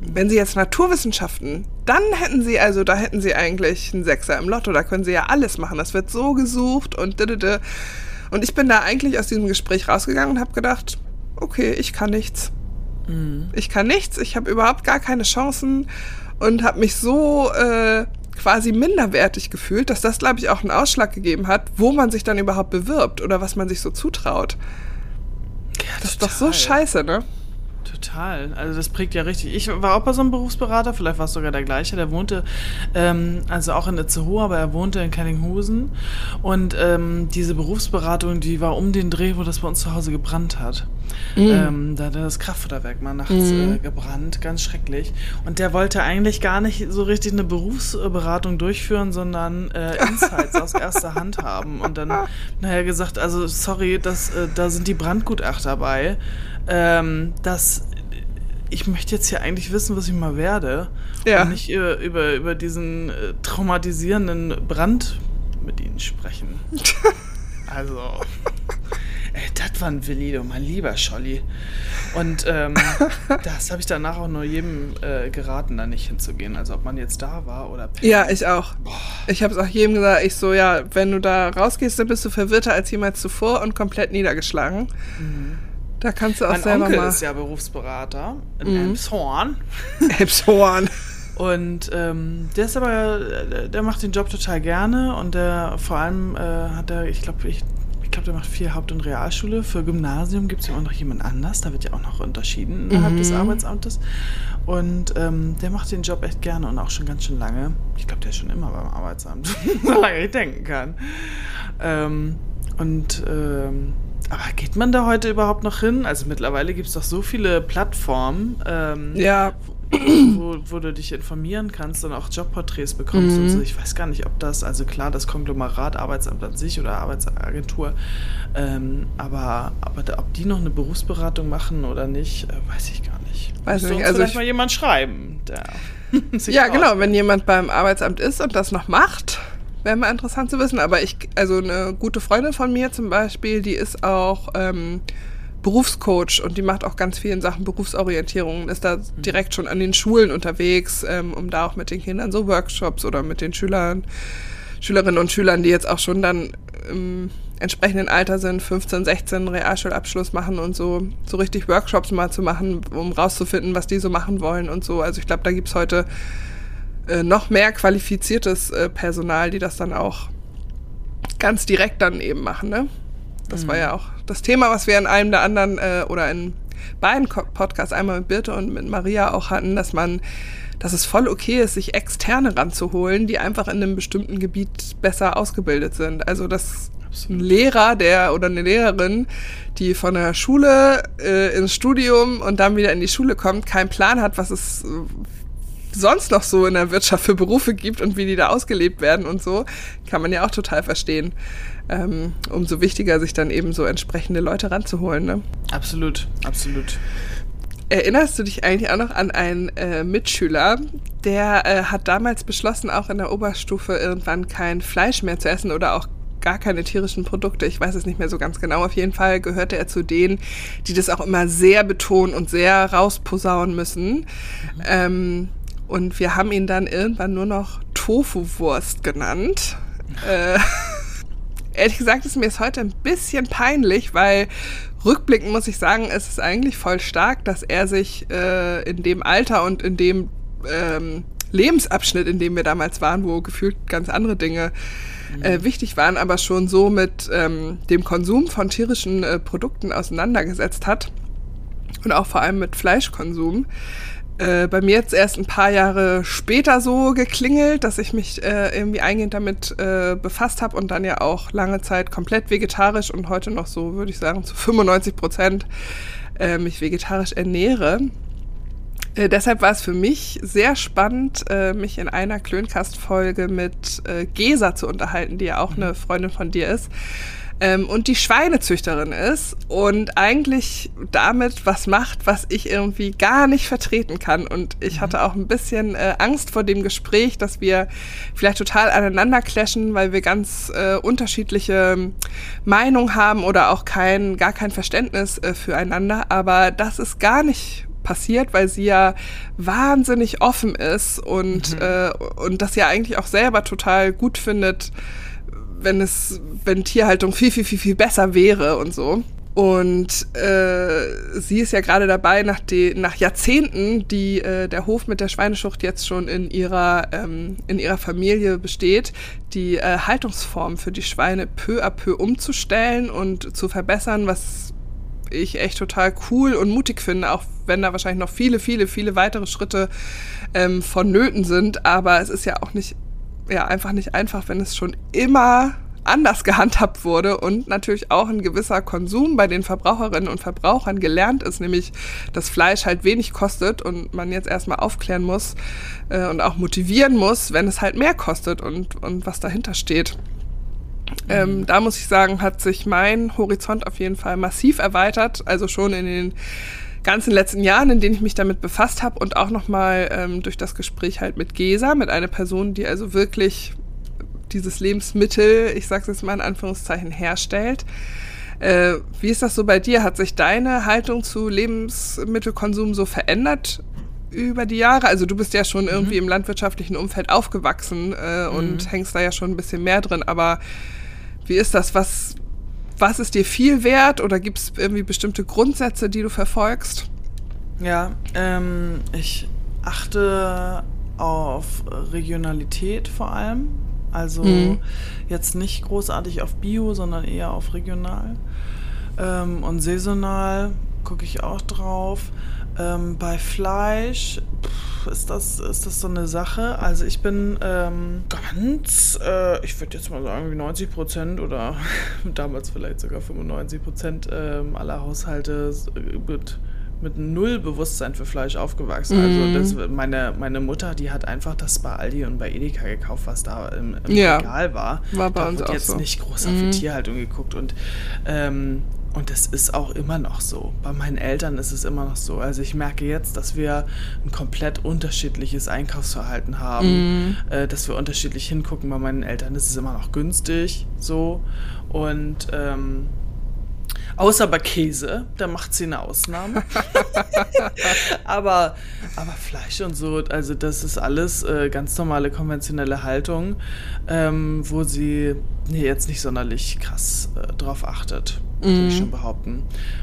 wenn sie jetzt Naturwissenschaften, dann hätten sie, also da hätten sie eigentlich einen Sechser im Lotto, da können sie ja alles machen. Das wird so gesucht und didede. Und ich bin da eigentlich aus diesem Gespräch rausgegangen und habe gedacht, okay, ich kann nichts. Ich kann nichts, ich habe überhaupt gar keine Chancen und habe mich so äh, quasi minderwertig gefühlt, dass das, glaube ich, auch einen Ausschlag gegeben hat, wo man sich dann überhaupt bewirbt oder was man sich so zutraut. Das ist doch so scheiße, ne? Total. Also das prägt ja richtig. Ich war auch bei so einem Berufsberater, vielleicht war es sogar der gleiche, der wohnte, ähm, also auch in Itzehoe, aber er wohnte in Kellinghusen. Und ähm, diese Berufsberatung, die war um den Dreh, wo das bei uns zu Hause gebrannt hat. Ähm, da hat das Kraftfutterwerk mal nachts äh, gebrannt, ganz schrecklich. Und der wollte eigentlich gar nicht so richtig eine Berufsberatung durchführen, sondern äh, Insights aus erster Hand haben. Und dann naja gesagt, also sorry, das, äh, da sind die Brandgutachter bei. Ähm, das, ich möchte jetzt hier eigentlich wissen, was ich mal werde. Ja. Und nicht über, über, über diesen äh, traumatisierenden Brand mit ihnen sprechen. also. Das war ein du mein lieber Scholli. Und ähm, das habe ich danach auch nur jedem äh, geraten, da nicht hinzugehen. Also ob man jetzt da war oder Ja, ich auch. Ich habe es auch jedem gesagt, ich so, ja, wenn du da rausgehst, dann bist du verwirrter als jemals zuvor und komplett niedergeschlagen. Da kannst du auch Mein selber Onkel mal. ist ja Berufsberater in Elmshorn. Elbshorn. Und ähm, der ist aber, äh, der macht den Job total gerne und der vor allem äh, hat er, ich glaube, ich, ich glaube, der macht viel Haupt- und Realschule. Für Gymnasium gibt es ja auch noch jemand anders, da wird ja auch noch unterschieden innerhalb des Arbeitsamtes. Und ähm, der macht den Job echt gerne und auch schon ganz schön lange. Ich glaube, der ist schon immer beim Arbeitsamt, solange ich denken kann. Ähm, und ähm, aber geht man da heute überhaupt noch hin? Also mittlerweile gibt es doch so viele Plattformen. Ähm, Ja, wo, wo du dich informieren kannst und auch Jobporträts bekommst und so. Ich weiß gar nicht, ob das, also klar, das Konglomerat Arbeitsamt an sich oder Arbeitsagentur, ähm, aber, aber da, ob die noch eine Berufsberatung machen oder nicht, äh, weiß ich gar nicht. Weiß Müsste nicht, also vielleicht ich- mal jemand schreiben, der ja, genau. Wenn jemand beim Arbeitsamt ist und das noch macht, wäre mal interessant zu wissen. Aber ich, also eine gute Freundin von mir zum Beispiel, die ist auch ähm, Berufscoach und die macht auch ganz viel in Sachen Berufsorientierung und ist da direkt schon an den Schulen unterwegs, ähm, um da auch mit den Kindern so Workshops oder mit den Schülern, Schülerinnen und Schülern, die jetzt auch schon dann im entsprechenden Alter sind, 15, 16, Realschulabschluss machen und so, so richtig Workshops mal zu machen, um rauszufinden, was die so machen wollen und so. Also ich glaube, da gibt's heute äh, noch mehr qualifiziertes äh, Personal, die das dann auch ganz direkt dann eben machen. Ne? Das war ja auch das Thema, was wir in einem der anderen äh, oder in beiden Podcasts, einmal mit Birte und mit Maria auch hatten, dass man, dass es voll okay ist, sich Externe ranzuholen, die einfach in einem bestimmten Gebiet besser ausgebildet sind. Also dass ein Lehrer, der oder eine Lehrerin, die von der Schule äh, ins Studium und dann wieder in die Schule kommt, keinen Plan hat, was es äh, sonst noch so in der Wirtschaft für Berufe gibt und wie die da ausgelebt werden und so, kann man ja auch total verstehen. Ähm, umso wichtiger, sich dann eben so entsprechende Leute ranzuholen. Ne? Absolut, absolut. Erinnerst du dich eigentlich auch noch an einen äh, Mitschüler, der äh, hat damals beschlossen, auch in der Oberstufe irgendwann kein Fleisch mehr zu essen oder auch gar keine tierischen Produkte. Ich weiß es nicht mehr so ganz genau. Auf jeden Fall gehörte er zu denen, die das auch immer sehr betonen und sehr rausposaunen müssen. Ähm, und wir haben ihn dann irgendwann nur noch Tofu-Wurst genannt. Äh, ehrlich gesagt ist mir es heute ein bisschen peinlich, weil rückblickend muss ich sagen, es ist eigentlich voll stark, dass er sich äh, in dem Alter und in dem ähm, Lebensabschnitt, in dem wir damals waren, wo gefühlt ganz andere Dinge äh, wichtig waren, aber schon so mit ähm, dem Konsum von tierischen äh, Produkten auseinandergesetzt hat. und auch vor allem mit Fleischkonsum. Äh, bei mir jetzt erst ein paar Jahre später so geklingelt, dass ich mich äh, irgendwie eingehend damit äh, befasst habe und dann ja auch lange Zeit komplett vegetarisch und heute noch so, würde ich sagen, zu 95 Prozent äh, mich vegetarisch ernähre. Äh, deshalb war es für mich sehr spannend, äh, mich in einer Klöncast-Folge mit äh, Gesa zu unterhalten, die ja auch eine Freundin von dir ist ähm, und die Schweinezüchterin ist und eigentlich damit was macht, was ich irgendwie gar nicht vertreten kann. Und ich mhm. hatte auch ein bisschen äh, Angst vor dem Gespräch, dass wir vielleicht total aneinander clashen, weil wir ganz äh, unterschiedliche Meinungen haben oder auch kein, gar kein Verständnis äh, füreinander. Aber das ist gar nicht passiert, weil sie ja wahnsinnig offen ist und, mhm. äh, und das ja eigentlich auch selber total gut findet, wenn es, wenn Tierhaltung viel, viel, viel, viel besser wäre und so. Und äh, sie ist ja gerade dabei, nach, die, nach Jahrzehnten, die äh, der Hof mit der Schweineschucht jetzt schon in ihrer, ähm, in ihrer Familie besteht, die äh, Haltungsform für die Schweine peu à peu umzustellen und zu verbessern, was ich echt total cool und mutig finde, auch wenn da wahrscheinlich noch viele, viele, viele weitere Schritte ähm, vonnöten sind. Aber es ist ja auch nicht ja einfach nicht einfach, wenn es schon immer anders gehandhabt wurde und natürlich auch ein gewisser Konsum bei den Verbraucherinnen und Verbrauchern gelernt ist, nämlich dass Fleisch halt wenig kostet und man jetzt erstmal aufklären muss äh, und auch motivieren muss, wenn es halt mehr kostet und, und was dahinter steht. Ähm, mhm. da muss ich sagen, hat sich mein Horizont auf jeden Fall massiv erweitert, also schon in den ganzen letzten Jahren, in denen ich mich damit befasst habe und auch nochmal ähm, durch das Gespräch halt mit Gesa, mit einer Person, die also wirklich dieses Lebensmittel, ich sage es jetzt mal in Anführungszeichen, herstellt. Äh, wie ist das so bei dir? Hat sich deine Haltung zu Lebensmittelkonsum so verändert über die Jahre? Also du bist ja schon mhm. irgendwie im landwirtschaftlichen Umfeld aufgewachsen äh, und mhm. hängst da ja schon ein bisschen mehr drin, aber wie ist das? Was, was ist dir viel wert oder gibt es irgendwie bestimmte Grundsätze, die du verfolgst? Ja, ähm, ich achte auf Regionalität vor allem. Also mhm. jetzt nicht großartig auf Bio, sondern eher auf regional. Ähm, und saisonal gucke ich auch drauf. Ähm, bei Fleisch pff, ist, das, ist das so eine Sache. Also ich bin ähm, ganz, äh, ich würde jetzt mal sagen, wie 90 Prozent oder damals vielleicht sogar 95 Prozent ähm, aller Haushalte mit mit null Bewusstsein für Fleisch aufgewachsen. Mhm. Also das, meine, meine Mutter, die hat einfach das bei Aldi und bei Edeka gekauft, was da im, im ja. Regal war. War bei da uns auch jetzt so. nicht groß auf mhm. die Tierhaltung geguckt und ähm, und das ist auch immer noch so. Bei meinen Eltern ist es immer noch so. Also ich merke jetzt, dass wir ein komplett unterschiedliches Einkaufsverhalten haben, mm. äh, dass wir unterschiedlich hingucken. Bei meinen Eltern ist es immer noch günstig so. Und ähm, Außer bei Käse, da macht sie eine Ausnahme. aber, aber Fleisch und so, also das ist alles äh, ganz normale konventionelle Haltung, ähm, wo sie nee, jetzt nicht sonderlich krass äh, drauf achtet. Würde ich mhm. schon behaupten.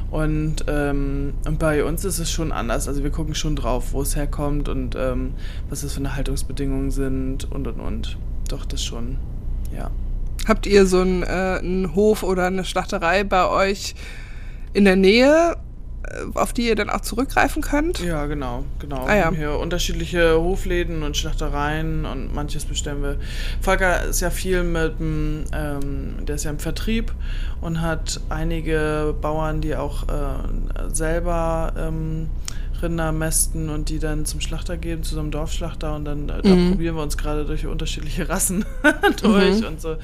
Und, ähm, und bei uns ist es schon anders. Also wir gucken schon drauf, wo es herkommt und ähm, was das für eine Haltungsbedingungen sind und und und. Doch, das schon, ja. Habt ihr so einen, äh, einen Hof oder eine Schlachterei bei euch in der Nähe, äh, auf die ihr dann auch zurückgreifen könnt? Ja, genau, genau. Ah, ja. Wir haben hier unterschiedliche Hofläden und Schlachtereien und manches bestellen wir. Volker ist ja viel mit ähm, der ist ja im Vertrieb und hat einige Bauern, die auch äh, selber ähm, Rinder mästen und die dann zum Schlachter geben, zu so einem Dorfschlachter und dann äh, da mhm. probieren wir uns gerade durch unterschiedliche Rassen durch mhm. und so.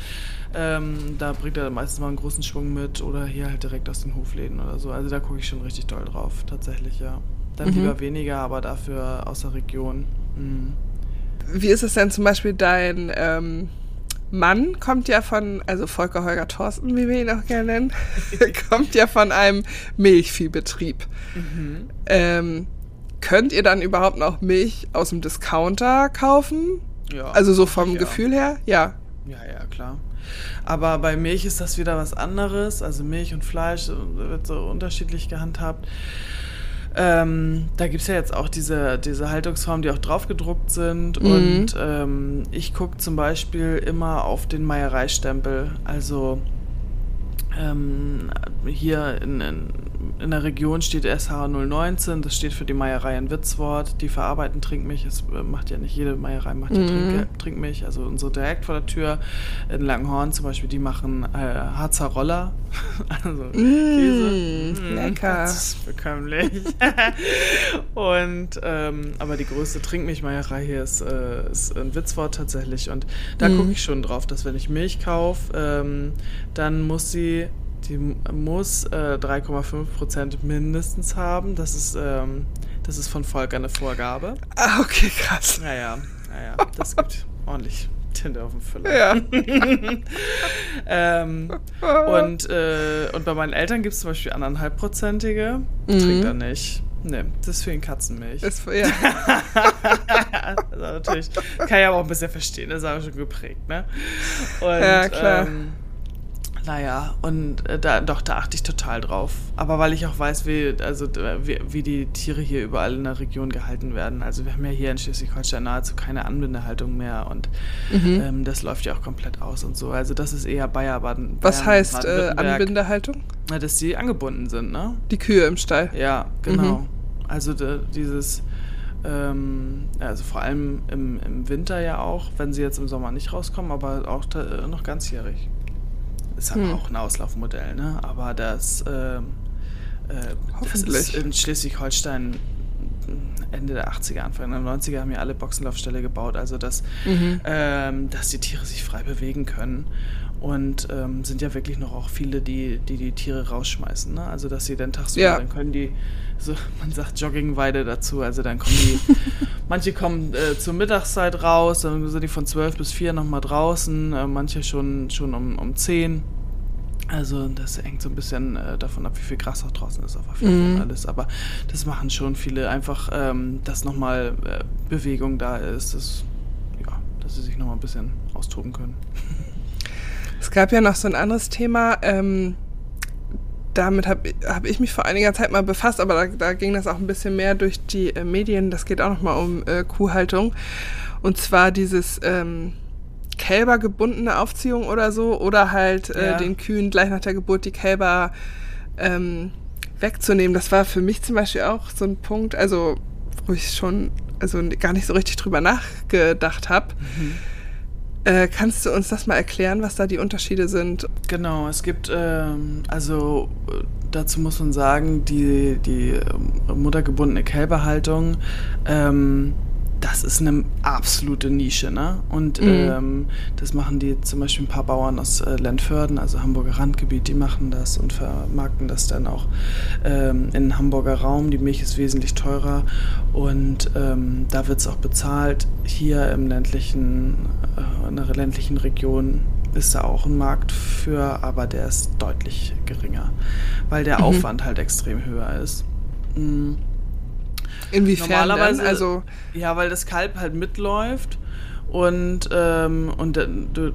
Ähm, da bringt er meistens mal einen großen Schwung mit oder hier halt direkt aus den Hofläden oder so. Also da gucke ich schon richtig doll drauf, tatsächlich, ja. Dann mhm. lieber weniger, aber dafür aus der Region. Mhm. Wie ist es denn zum Beispiel dein ähm, Mann kommt ja von, also Volker Holger Thorsten, wie wir ihn auch gerne nennen, kommt ja von einem Milchviehbetrieb. Mhm. Ähm, könnt ihr dann überhaupt noch Milch aus dem Discounter kaufen? Ja. Also so vom ja. Gefühl her? Ja. Ja, ja, klar. Aber bei Milch ist das wieder was anderes. Also Milch und Fleisch wird so unterschiedlich gehandhabt. Ähm, da gibt es ja jetzt auch diese, diese Haltungsformen, die auch draufgedruckt sind. Mhm. Und ähm, ich gucke zum Beispiel immer auf den Meiereistempel. Also ähm, hier in, in, in der Region steht SH 019, das steht für die Meierei in Witzwort. Die verarbeiten Trinkmilch. Es äh, macht ja nicht jede Meierei macht ja Mhm. Trink, Trinkmilch. Also unsere direkt vor der Tür in Langenhorn zum Beispiel, die machen äh, Harzer Roller. also Käse. Mm, lecker. Das ist bekömmlich. und ähm, aber die größte Trinkmilchmeierei hier ist, äh, ist in Witzwort tatsächlich. Und da Mhm. gucke ich schon drauf, dass wenn ich Milch kaufe, ähm, dann muss sie, die muss äh, 3,5 Prozent mindestens haben. Das ist, ähm, das ist von Volk eine Vorgabe. Ah, okay, krass. Naja, naja, das gibt ordentlich Tinte auf dem Füller. Ja. ähm, und, äh, und bei meinen Eltern gibt es zum Beispiel anderthalbprozentige. Mhm. Trinkt er nicht. Nee, das ist für ihn Katzenmilch. Ist, ja. also natürlich, kann ich aber auch ein bisschen verstehen, das ist aber schon geprägt, ne? Und, Ja, klar. Ähm, naja, und äh, da, doch, da achte ich total drauf. Aber weil ich auch weiß, wie, also, wie, wie die Tiere hier überall in der Region gehalten werden. Also wir haben ja hier in Schleswig-Holstein nahezu keine Anbindehaltung mehr und Mhm. ähm, das läuft ja auch komplett aus und so. Also das ist eher Bayer, Baden. Was heißt äh. Anbindehaltung? Na, dass die angebunden sind, ne? Die Kühe im Stall. Ja, genau. Also de, dieses, ähm, also vor allem im, im Winter ja auch, wenn sie jetzt im Sommer nicht rauskommen, aber auch da, äh, noch ganzjährig. Ist aber Hm. auch ein Auslaufmodell, ne? Aber das, ähm, äh, das ist in Schleswig-Holstein Ende der 80er, Anfang der 90er haben ja alle Boxenlaufställe gebaut, also dass, Mhm. ähm, dass die Tiere sich frei bewegen können. Und ähm, sind ja wirklich noch auch viele, die die, die Tiere rausschmeißen. Ne? Also dass sie dann tagsüber, Ja. dann können die, so, man sagt Joggingweide dazu, also dann kommen die, manche kommen äh, zur Mittagszeit raus, dann sind die von 12 bis 4 nochmal draußen, äh, manche schon, schon um, um 10. Also das hängt so ein bisschen äh, davon ab, wie viel Gras auch draußen ist auf der Mhm. und alles. Aber das machen schon viele einfach, ähm, dass nochmal äh, Bewegung da ist, dass, ja, dass sie sich nochmal ein bisschen austoben können. Es gab ja noch so ein anderes Thema, ähm, damit habe hab ich mich vor einiger Zeit mal befasst, aber da, da ging das auch ein bisschen mehr durch die äh, Medien. Das geht auch nochmal um äh, Kuhhaltung. Und zwar dieses ähm, kälbergebundene Aufziehung oder so oder halt äh, Ja. den Kühen gleich nach der Geburt die Kälber ähm, wegzunehmen. Das war für mich zum Beispiel auch so ein Punkt, also wo ich schon also gar nicht so richtig drüber nachgedacht habe. Äh, kannst du uns das mal erklären, was da die Unterschiede sind? Genau, es gibt, ähm, also dazu muss man sagen, die, die ähm, muttergebundene Kälberhaltung, ähm, das ist eine absolute Nische, ne? Und Mhm. ähm, das machen die zum Beispiel ein paar Bauern aus äh, Lentförden, also Hamburger Randgebiet, die machen das und vermarkten das dann auch ähm, in den Hamburger Raum. Die Milch ist wesentlich teurer und ähm, da wird es auch bezahlt. Hier im ländlichen, äh, in der ländlichen Region ist da auch ein Markt für, aber der ist deutlich geringer, weil der Mhm. Aufwand halt extrem höher ist. Mm. Inwiefern Normalerweise- denn? Also Ja, weil das Kalb halt mitläuft und, ähm, und dann- du,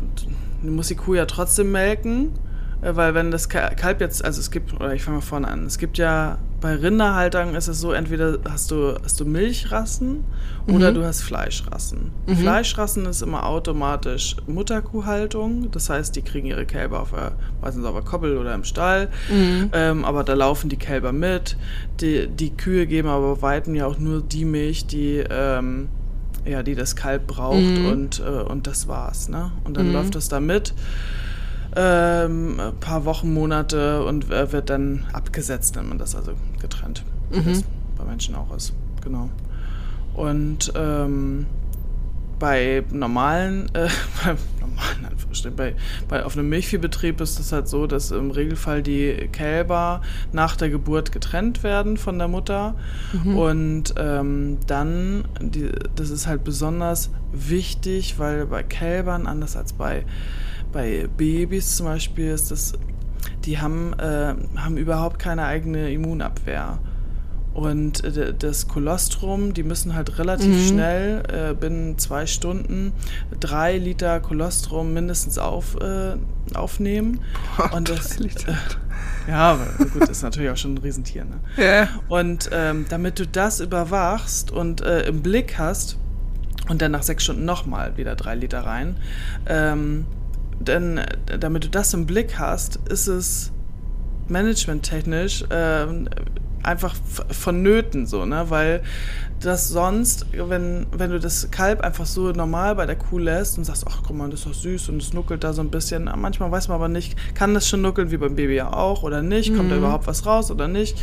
du musst die Kuh ja trotzdem melken, weil wenn das Ka- Kalb jetzt, also es gibt, oder ich fange mal vorne an, es gibt ja bei Rinderhaltung ist es so, entweder hast du, hast du Milchrassen oder Mhm. du hast Fleischrassen. Mhm. Fleischrassen ist immer automatisch Mutterkuhhaltung, das heißt, die kriegen ihre Kälber auf der, meistens auf der Koppel oder im Stall, Mhm. ähm, aber da laufen die Kälber mit. Die, die Kühe geben aber weitem ja auch nur die Milch, die, ähm, ja, die das Kalb braucht Mhm. und, äh, und das war's. Ne? Und dann Mhm. läuft das da mit. Ähm, ein paar Wochen, Monate und äh, wird dann abgesetzt, nennt man das, also getrennt. Wie Mhm. das bei Menschen auch ist. Genau. Und ähm, bei normalen, äh, bei normalen Anführungsstrichen, bei, bei, auf einem Milchviehbetrieb ist es halt so, dass im Regelfall die Kälber nach der Geburt getrennt werden von der Mutter. Mhm. Und ähm, dann, die, das ist halt besonders wichtig, weil bei Kälbern, anders als bei, bei Babys zum Beispiel, ist das, die haben, äh, haben überhaupt keine eigene Immunabwehr. Und äh, das Kolostrum, die müssen halt relativ Mhm. schnell, äh, binnen zwei Stunden, drei Liter Kolostrum mindestens auf, äh, aufnehmen. Und das, Liter. ja, aber gut, das ist natürlich auch schon ein Riesentier. Ne? ja. Und ähm, damit du das überwachst und äh, im Blick hast und dann nach sechs Stunden nochmal wieder drei Liter rein, ähm, denn äh, damit du das im Blick hast, ist es managementtechnisch äh, einfach vonnöten, so, ne? Weil das sonst, wenn, wenn du das Kalb einfach so normal bei der Kuh lässt und sagst, ach guck mal, das ist doch süß und es nuckelt da so ein bisschen, manchmal weiß man aber nicht, kann das schon nuckeln wie beim Baby ja auch oder nicht, kommt mhm. da überhaupt was raus oder nicht,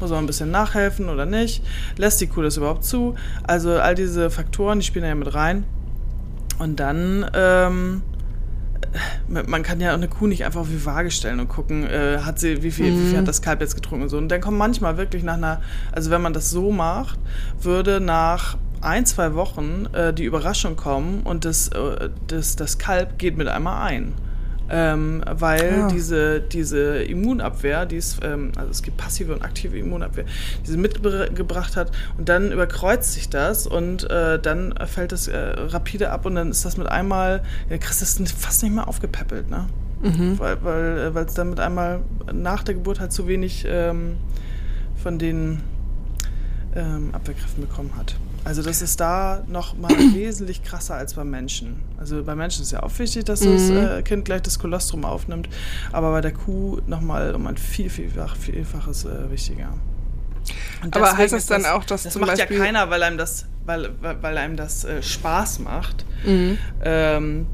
muss man ein bisschen nachhelfen oder nicht, lässt die Kuh das überhaupt zu, also all diese Faktoren, die spielen ja mit rein. Und dann, ähm, man kann ja eine Kuh nicht einfach auf die Waage stellen und gucken, äh, hat sie, wie viel, mhm. wie viel hat mhm. das Kalb jetzt getrunken und so. Und dann kommt manchmal wirklich nach einer, also wenn man das so macht, würde nach ein, zwei Wochen äh, die Überraschung kommen und das, äh, das, das Kalb geht mit einmal ein ähm, weil. Ah. diese, diese Immunabwehr, die ist, ähm, also es gibt passive und aktive Immunabwehr, diese mitgebracht hat und dann überkreuzt sich das und äh, dann fällt das äh, rapide ab und dann ist das mit einmal, ja, kriegst das fast nicht mehr aufgepäppelt, ne? Mhm. Weil es weil, äh, dann mit einmal nach der Geburt halt zu wenig ähm, von den ähm, Abwehrkräften bekommen hat. Also das ist da noch mal wesentlich krasser als beim Menschen. Also beim Menschen ist ja auch wichtig, dass das mhm. äh, Kind gleich das Kolostrum aufnimmt, aber bei der Kuh noch mal um ein viel, vielfach, vielfaches äh, wichtiger. aber heißt das dann das, auch, dass das zum macht Beispiel ja keiner, weil einem das, weil, weil einem das äh, Spaß macht, mhm. ähm,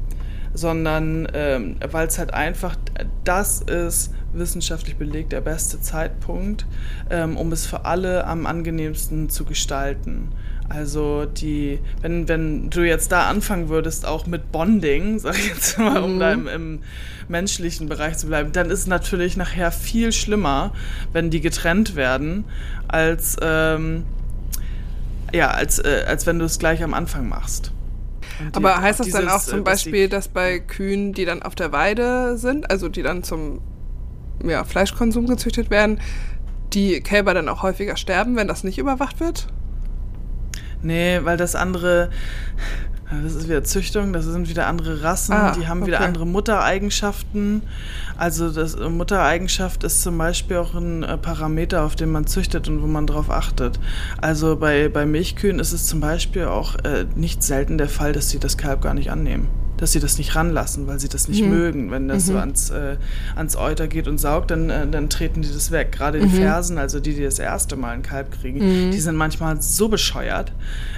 sondern ähm, weil es halt einfach das ist wissenschaftlich belegt der beste Zeitpunkt, ähm, um es für alle am angenehmsten zu gestalten. Also die, wenn, wenn du jetzt da anfangen würdest, auch mit Bonding, sag ich jetzt mal, um mhm. da im, im, menschlichen Bereich zu bleiben, dann ist es natürlich nachher viel schlimmer, wenn die getrennt werden, als, ähm, ja, als, äh, als wenn du es gleich am Anfang machst. Die, Aber heißt das dieses, dann auch zum äh, Beispiel, dass bei Kühen, die dann auf der Weide sind, also die dann zum ja, Fleischkonsum gezüchtet werden, die Kälber dann auch häufiger sterben, wenn das nicht überwacht wird? Nee, weil das andere, das ist wieder Züchtung, das sind wieder andere Rassen, ah, die haben okay. wieder andere Muttereigenschaften. Also das Muttereigenschaft ist zum Beispiel auch ein äh, Parameter, auf den man züchtet und wo man drauf achtet. Also bei, bei Milchkühen ist es zum Beispiel auch äh, nicht selten der Fall, dass sie das Kalb gar nicht annehmen dass sie das nicht ranlassen, weil sie das nicht mhm. mögen. Wenn das mhm. so ans, äh, ans Euter geht und saugt, dann, äh, dann treten die das weg. Gerade die mhm. Fersen, also die, die das erste Mal ein Kalb kriegen, mhm. die sind manchmal so bescheuert,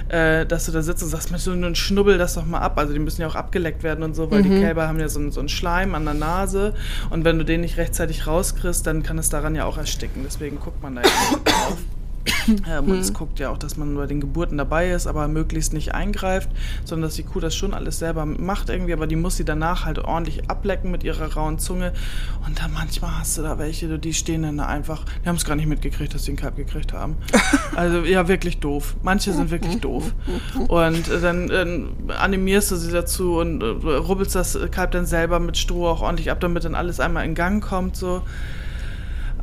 äh, dass du da sitzt und sagst, Mensch, nun schnubbel das doch mal ab. Also die müssen ja auch abgeleckt werden und so, weil die mhm. Kälber haben ja so, so einen Schleim an der Nase und wenn du den nicht rechtzeitig rauskriegst, dann kann es daran ja auch ersticken. Deswegen guckt man da ja drauf. Ähm, und es mhm. guckt ja auch, dass man bei den Geburten dabei ist, aber möglichst nicht eingreift, sondern dass die Kuh das schon alles selber macht irgendwie, aber die muss sie danach halt ordentlich ablecken mit ihrer rauen Zunge. Und dann manchmal hast du da welche, die stehen dann da einfach, die haben es gar nicht mitgekriegt, dass sie einen Kalb gekriegt haben. Also ja, wirklich doof. Manche sind wirklich doof. Und äh, dann äh, animierst du sie dazu und äh, rubbelst das Kalb dann selber mit Stroh auch ordentlich ab, damit dann alles einmal in Gang kommt. So.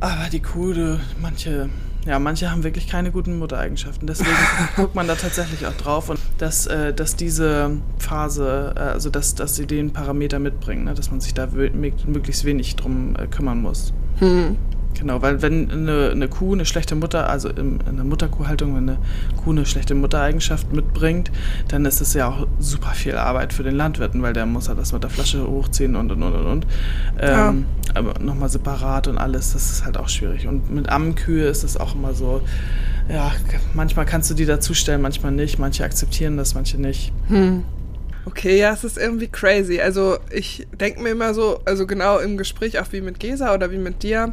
Aber die Kuh, manche ja, manche haben wirklich keine guten Muttereigenschaften. Deswegen guckt man da tatsächlich auch drauf und dass, äh, dass diese Phase, äh, also dass, dass sie den Parameter mitbringen, ne, dass man sich da möglichst wenig drum äh, kümmern muss. Hm. Genau, weil wenn eine, eine, Kuh eine schlechte Mutter, also in, in der Mutterkuhhaltung, wenn eine Kuh eine schlechte Muttereigenschaft mitbringt, dann ist es ja auch super viel Arbeit für den Landwirten, weil der muss ja das mit der Flasche hochziehen und und und und. und. Ähm, ja. Aber nochmal separat und alles, das ist halt auch schwierig. Und mit Ammenkühe ist es auch immer so, ja, manchmal kannst du die dazustellen, manchmal nicht. Manche akzeptieren das, manche nicht. Hm. Okay, ja, es ist irgendwie crazy. Also ich denke mir immer so, also genau im Gespräch auch wie mit Gesa oder wie mit dir,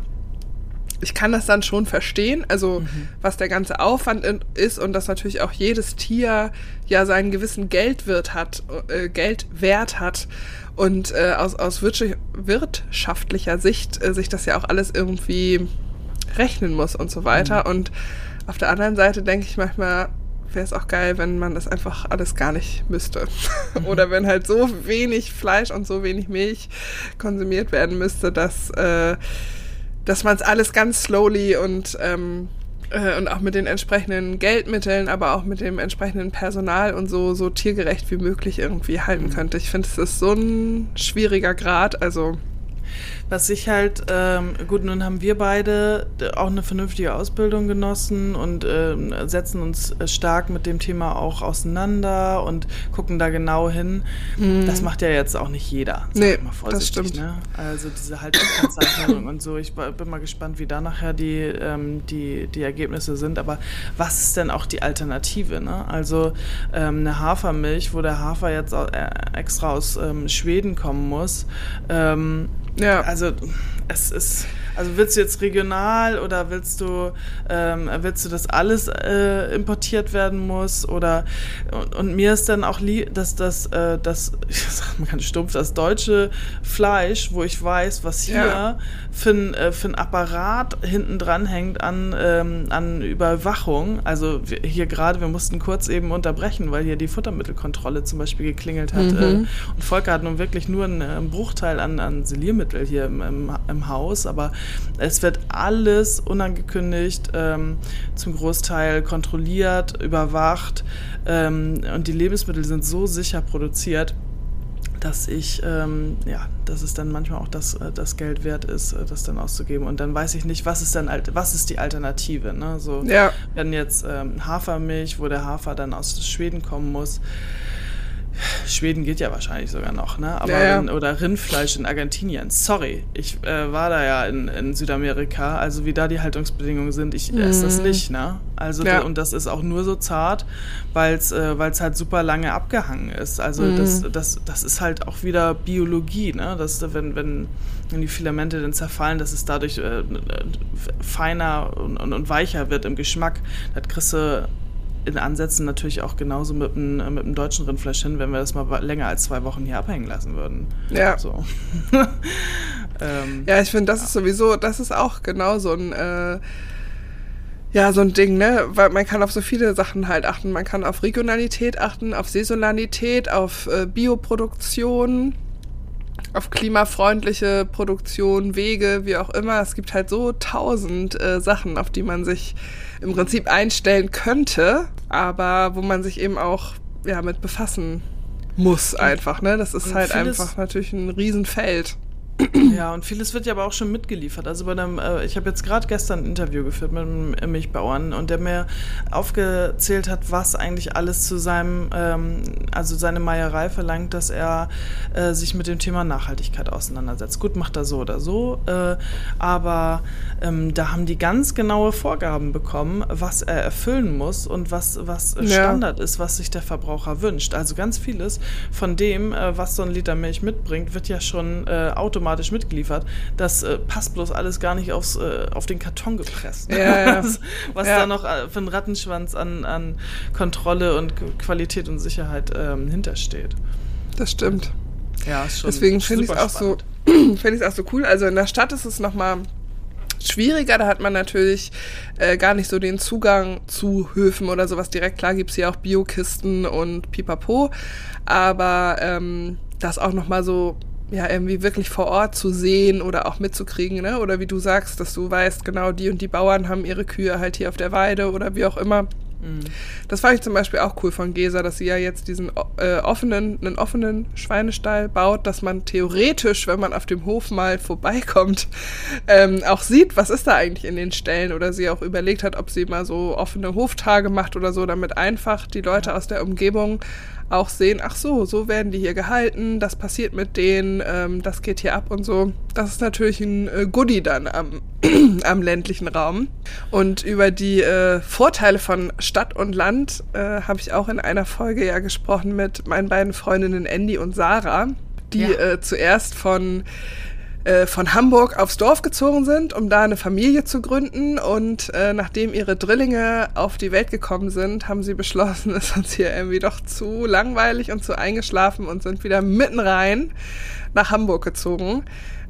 ich kann das dann schon verstehen, also mhm. was der ganze Aufwand ist und dass natürlich auch jedes Tier ja seinen gewissen Geldwert hat, äh, Geldwert hat und äh, aus, aus wirtschaftlicher Sicht äh, sich das ja auch alles irgendwie rechnen muss und so weiter. Mhm. Und auf der anderen Seite denke ich manchmal, wäre es auch geil, wenn man das einfach alles gar nicht müsste. Mhm. Oder wenn halt so wenig Fleisch und so wenig Milch konsumiert werden müsste, dass äh, dass man es alles ganz slowly und, ähm, äh, und auch mit den entsprechenden Geldmitteln, aber auch mit dem entsprechenden Personal und so, so tiergerecht wie möglich irgendwie halten mhm. könnte. Ich finde, es ist so ein schwieriger Grad. Also Was ich halt, ähm, gut, nun haben wir beide auch eine vernünftige Ausbildung genossen und ähm, setzen uns stark mit dem Thema auch auseinander und gucken da genau hin. Mhm. Das macht ja jetzt auch nicht jeder. Nee, das stimmt. Ne? Also diese Haltungskennzeichnung und so. Ich bin mal gespannt, wie da nachher die, ähm, die, die Ergebnisse sind. Aber was ist denn auch die Alternative? Ne? Also ähm, eine Hafermilch, wo der Hafer jetzt äh, extra aus ähm, Schweden kommen muss. Ähm, ja. Also es ist also willst du jetzt regional oder willst du, ähm, willst du, dass alles äh, importiert werden muss? Oder und, und, mir ist dann auch lieb, dass das, äh, das, ich sag mal ganz stumpf, das deutsche Fleisch, wo ich weiß, was hier ja. für, ein, äh, für ein Apparat hinten dran hängt an, ähm, an Überwachung. Also hier gerade, wir mussten kurz eben unterbrechen, weil hier die Futtermittelkontrolle zum Beispiel geklingelt hat. Mhm. Äh, und Volker hat nun wirklich nur einen, einen Bruchteil an, an Siliermittel hier im, im, im Haus, aber es wird alles unangekündigt, ähm, zum Großteil kontrolliert, überwacht ähm, und die Lebensmittel sind so sicher produziert, dass ich, ähm, ja, dass es dann manchmal auch das, äh, das Geld wert ist, äh, das dann auszugeben. Und dann weiß ich nicht, was ist dann, was ist die Alternative? Ne? So, ja. wenn jetzt ähm, Hafermilch, wo der Hafer dann aus Schweden kommen muss, Schweden geht ja wahrscheinlich sogar noch, ne? Aber ja, ja. oder Rindfleisch in Argentinien. Sorry, ich äh, war da ja in, in, Südamerika, also wie da die Haltungsbedingungen sind, ich mhm. esse das nicht, ne? Also ja. und das ist auch nur so zart, weil es äh, halt super lange abgehangen ist. Also mhm. das, das, das ist halt auch wieder Biologie, ne? Dass wenn, wenn, wenn die Filamente dann zerfallen, dass es dadurch äh, feiner und, und, und weicher wird im Geschmack. Das kriegst du in Ansätzen natürlich auch genauso mit dem, mit dem deutschen Rindfleisch hin, wenn wir das mal länger als zwei Wochen hier abhängen lassen würden. Ja. So. ähm, ja, ich finde, das ja. ist sowieso, das ist auch genau so ein, äh, ja, so ein Ding, ne? Weil man kann auf so viele Sachen halt achten. Man kann auf Regionalität achten, auf Saisonalität, auf äh, Bioproduktion auf klimafreundliche Produktion, Wege, wie auch immer. Es gibt halt so tausend äh, Sachen, auf die man sich im Prinzip einstellen könnte, aber wo man sich eben auch ja, mit befassen muss einfach. Ne? Das ist halt einfach natürlich ein Riesenfeld. Ja, und vieles wird ja aber auch schon mitgeliefert. Also bei einem, äh, ich habe jetzt gerade gestern ein Interview geführt mit einem Milchbauern und der mir aufgezählt hat, was eigentlich alles zu seinem, ähm, also seine Meierei verlangt, dass er äh, sich mit dem Thema Nachhaltigkeit auseinandersetzt. Gut, macht er so oder so, äh, aber ähm, da haben die ganz genaue Vorgaben bekommen, was er erfüllen muss und was, was ja. Standard ist, was sich der Verbraucher wünscht. Also ganz vieles von dem, äh, was so ein Liter Milch mitbringt, wird ja schon äh, automatisch automatisch mitgeliefert. Das äh, passt bloß alles gar nicht aufs, äh, auf den Karton gepresst. Ja, was, was da noch äh, für ein Rattenschwanz an, an Kontrolle und Qualität und Sicherheit ähm, hintersteht. Das stimmt. Ja, ist schon Deswegen finde ich es auch so, auch so cool. Also in der Stadt ist es nochmal schwieriger. Da hat man natürlich äh, gar nicht so den Zugang zu Höfen oder sowas direkt. Klar gibt es hier auch Biokisten und Pipapo, aber ähm, das auch nochmal so ja, irgendwie wirklich vor Ort zu sehen oder auch mitzukriegen, ne? Oder wie du sagst, dass du weißt, genau die und die Bauern haben ihre Kühe halt hier auf der Weide oder wie auch immer. Mhm. Das fand ich zum Beispiel auch cool von Gesa, dass sie ja jetzt diesen äh, offenen, einen offenen Schweinestall baut, dass man theoretisch, wenn man auf dem Hof mal vorbeikommt, ähm, auch sieht, was ist da eigentlich in den Ställen oder sie auch überlegt hat, ob sie mal so offene Hoftage macht oder so, damit einfach die Leute aus der Umgebung auch sehen, ach so, so werden die hier gehalten, das passiert mit denen, ähm, das geht hier ab und so. Das ist natürlich ein äh, Goodie dann am, am ländlichen Raum. Und über die äh, Vorteile von Stadt und Land äh, habe ich auch in einer Folge ja gesprochen mit meinen beiden Freundinnen Andy und Sarah, die ja. äh, zuerst von äh, von Hamburg aufs Dorf gezogen sind, um da eine Familie zu gründen. Und äh, nachdem ihre Drillinge auf die Welt gekommen sind, haben sie beschlossen, es ist uns hier irgendwie doch zu langweilig und zu eingeschlafen und sind wieder mitten rein nach Hamburg gezogen,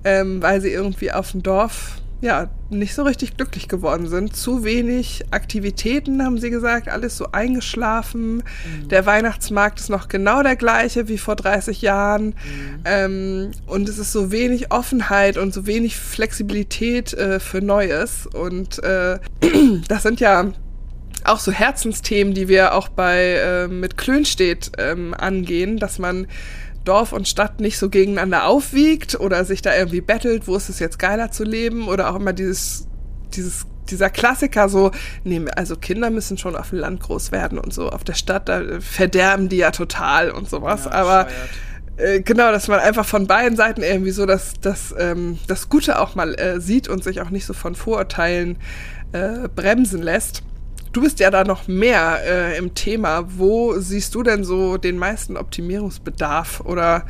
ähm, weil sie irgendwie auf dem Dorf ja, nicht so richtig glücklich geworden sind. Zu wenig Aktivitäten, haben sie gesagt, alles so eingeschlafen. Mhm. Der Weihnachtsmarkt ist noch genau der gleiche wie vor 30 Jahren. Mhm. Ähm, und es ist so wenig Offenheit und so wenig Flexibilität äh, für Neues. Und äh, das sind ja auch so Herzensthemen, die wir auch bei äh, mit Klönstedt ähm, angehen, dass man Dorf und Stadt nicht so gegeneinander aufwiegt oder sich da irgendwie bettelt, wo ist es jetzt geiler zu leben oder auch immer dieses, dieses dieser Klassiker so, nee, also Kinder müssen schon auf dem Land groß werden und so. Auf der Stadt, da verderben die ja total und sowas. Ja, Aber äh, genau, dass man einfach von beiden Seiten irgendwie so das, das, ähm, das Gute auch mal äh, sieht und sich auch nicht so von Vorurteilen äh, bremsen lässt. Du bist ja da noch mehr äh, im Thema. Wo siehst du denn so den meisten Optimierungsbedarf? Oder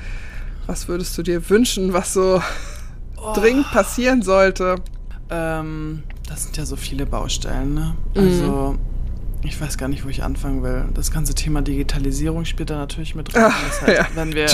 was würdest du dir wünschen, was so oh. dringend passieren sollte? Ähm, das sind ja so viele Baustellen, ne? Also. Mhm ich weiß gar nicht, wo ich anfangen will. Das ganze Thema Digitalisierung spielt da natürlich mit rein. Ach, heißt, ja. wenn, wir,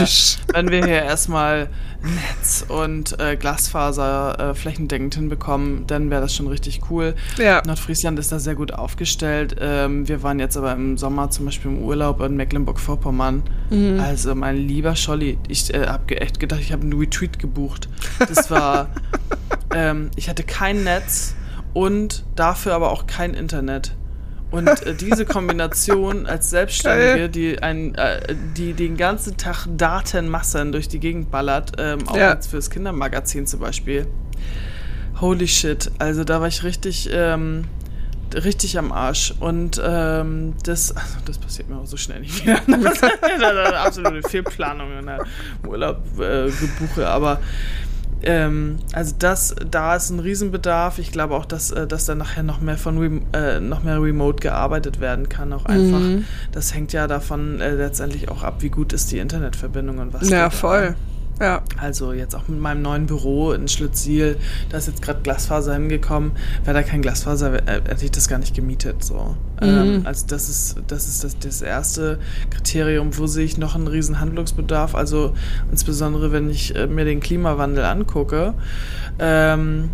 wenn wir hier erstmal Netz und äh, Glasfaser äh, flächendeckend hinbekommen, dann wäre das schon richtig cool. Ja. Nordfriesland ist da sehr gut aufgestellt. Ähm, wir waren jetzt aber im Sommer zum Beispiel im Urlaub in Mecklenburg-Vorpommern. Mhm. Also mein lieber Scholli, ich äh, habe echt gedacht, ich habe einen Retreat gebucht. Das war, ähm, ich hatte kein Netz und dafür aber auch kein Internet. Und äh, diese Kombination als Selbstständige, die, ein, äh, die den ganzen Tag Datenmassen durch die Gegend ballert, ähm, auch ja. jetzt fürs Kindermagazin zum Beispiel. Holy shit. Also da war ich richtig, ähm, richtig am Arsch. Und ähm, das, also das passiert mir auch so schnell nicht wieder. Das ist eine absolute Fehlplanung in der Urlaub äh, gebuche. Aber ähm, also das, da ist ein Riesenbedarf. Ich glaube auch, dass, äh, dass da nachher noch mehr von äh, noch mehr remote gearbeitet werden kann. Auch einfach. Mhm. Das hängt ja davon äh, letztendlich auch ab, wie gut ist die Internetverbindung und was. Ja, voll. Da. Ja. Also jetzt auch mit meinem neuen Büro in Schlütziel, da ist jetzt gerade Glasfaser hingekommen. Wäre da kein Glasfaser, äh, hätte ich das gar nicht gemietet. So. Mhm. Ähm, also das ist, das ist das, das erste Kriterium, wo sehe ich noch einen riesen Handlungsbedarf. Also insbesondere, wenn ich äh, mir den Klimawandel angucke. Ähm,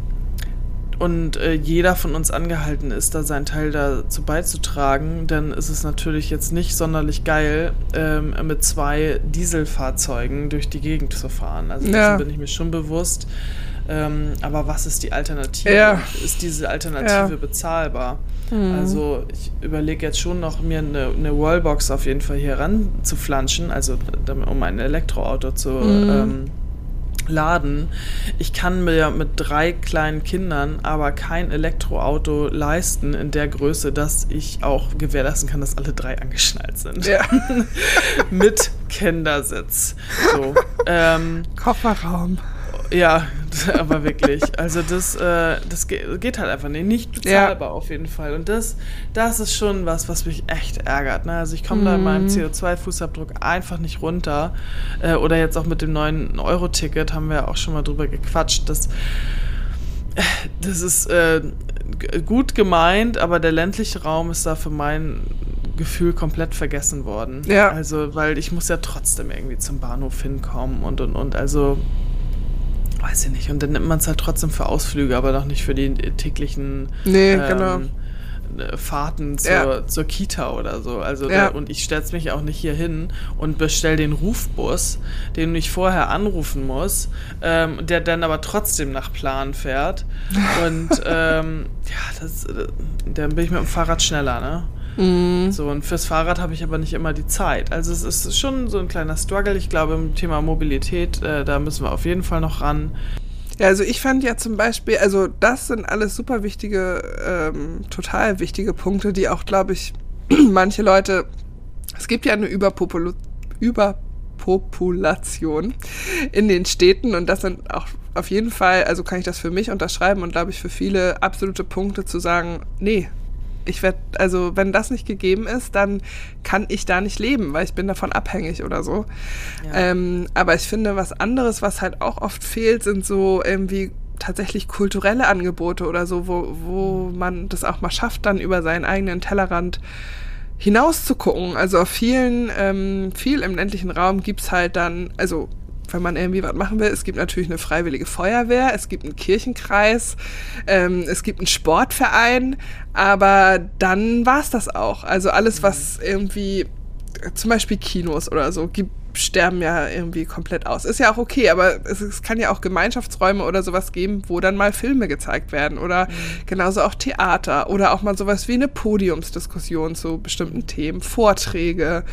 und äh, jeder von uns angehalten ist, da seinen Teil dazu beizutragen, dann ist es natürlich jetzt nicht sonderlich geil, ähm, mit zwei Dieselfahrzeugen durch die Gegend zu fahren. Also ja. dessen bin ich mir schon bewusst. Ähm, aber was ist die Alternative? Ja. Ist diese Alternative ja. bezahlbar? Mhm. Also ich überlege jetzt schon noch, mir eine, eine Wallbox auf jeden Fall hier ran zu flanschen, also um ein Elektroauto zu mhm. ähm, laden. Ich kann mir mit drei kleinen Kindern aber kein Elektroauto leisten in der Größe, dass ich auch gewährleisten kann, dass alle drei angeschnallt sind. Ja. mit Kindersitz. So, ähm, Kofferraum. Ja, aber wirklich. Also das, äh, das geht halt einfach nicht. Nicht bezahlbar ja. auf jeden Fall. Und das, das ist schon was, was mich echt ärgert. Ne? Also ich komme mhm. da in meinem mhm. CO2-Fußabdruck einfach nicht runter. Äh, oder jetzt auch mit dem neuen Euro-Ticket haben wir ja auch schon mal drüber gequatscht. Das, das ist äh, gut gemeint, aber der ländliche Raum ist da für mein Gefühl komplett vergessen worden. Ja. Also, weil ich muss ja trotzdem irgendwie zum Bahnhof hinkommen und und und. Also weiß ich nicht. Und dann nimmt man es halt trotzdem für Ausflüge, aber noch nicht für die täglichen nee, ähm, genau. Fahrten zur, ja. zur, Kita oder so. Also ja. da, und ich stelle mich auch nicht hier hin und bestelle den Rufbus, den ich vorher anrufen muss, ähm, der dann aber trotzdem nach Plan fährt. Und ähm, ja, das, äh, dann bin ich mit dem Fahrrad schneller, ne? Mhm. So, und fürs Fahrrad habe ich aber nicht immer die Zeit. Also es ist schon so ein kleiner Struggle. Ich glaube, im Thema Mobilität, äh, da müssen wir auf jeden Fall noch ran. Ja, also ich fand ja zum Beispiel, also das sind alles super wichtige, ähm, total wichtige Punkte, die auch, glaube ich, manche Leute, es gibt ja eine Überpopul Überpopulation in den Städten und das sind auch auf jeden Fall, also kann ich das für mich unterschreiben und glaube ich für viele absolute Punkte zu sagen, nee, ich werde, also wenn das nicht gegeben ist, dann kann ich da nicht leben, weil ich bin davon abhängig oder so. Ja. Ähm, aber ich finde, was anderes, was halt auch oft fehlt, sind so irgendwie tatsächlich kulturelle Angebote oder so, wo, wo man das auch mal schafft, dann über seinen eigenen Tellerrand hinaus zu gucken. Also auf vielen, ähm, viel im ländlichen Raum gibt's halt dann, also wenn man irgendwie was machen will. Es gibt natürlich eine freiwillige Feuerwehr, es gibt einen Kirchenkreis, ähm, es gibt einen Sportverein, aber dann war es das auch. Also alles, was irgendwie, zum Beispiel Kinos oder so, gibt sterben ja irgendwie komplett aus. Ist ja auch okay, aber es, es, kann ja auch Gemeinschaftsräume oder sowas geben, wo dann mal Filme gezeigt werden oder mhm. genauso auch Theater oder auch mal sowas wie eine Podiumsdiskussion zu bestimmten Themen, Vorträge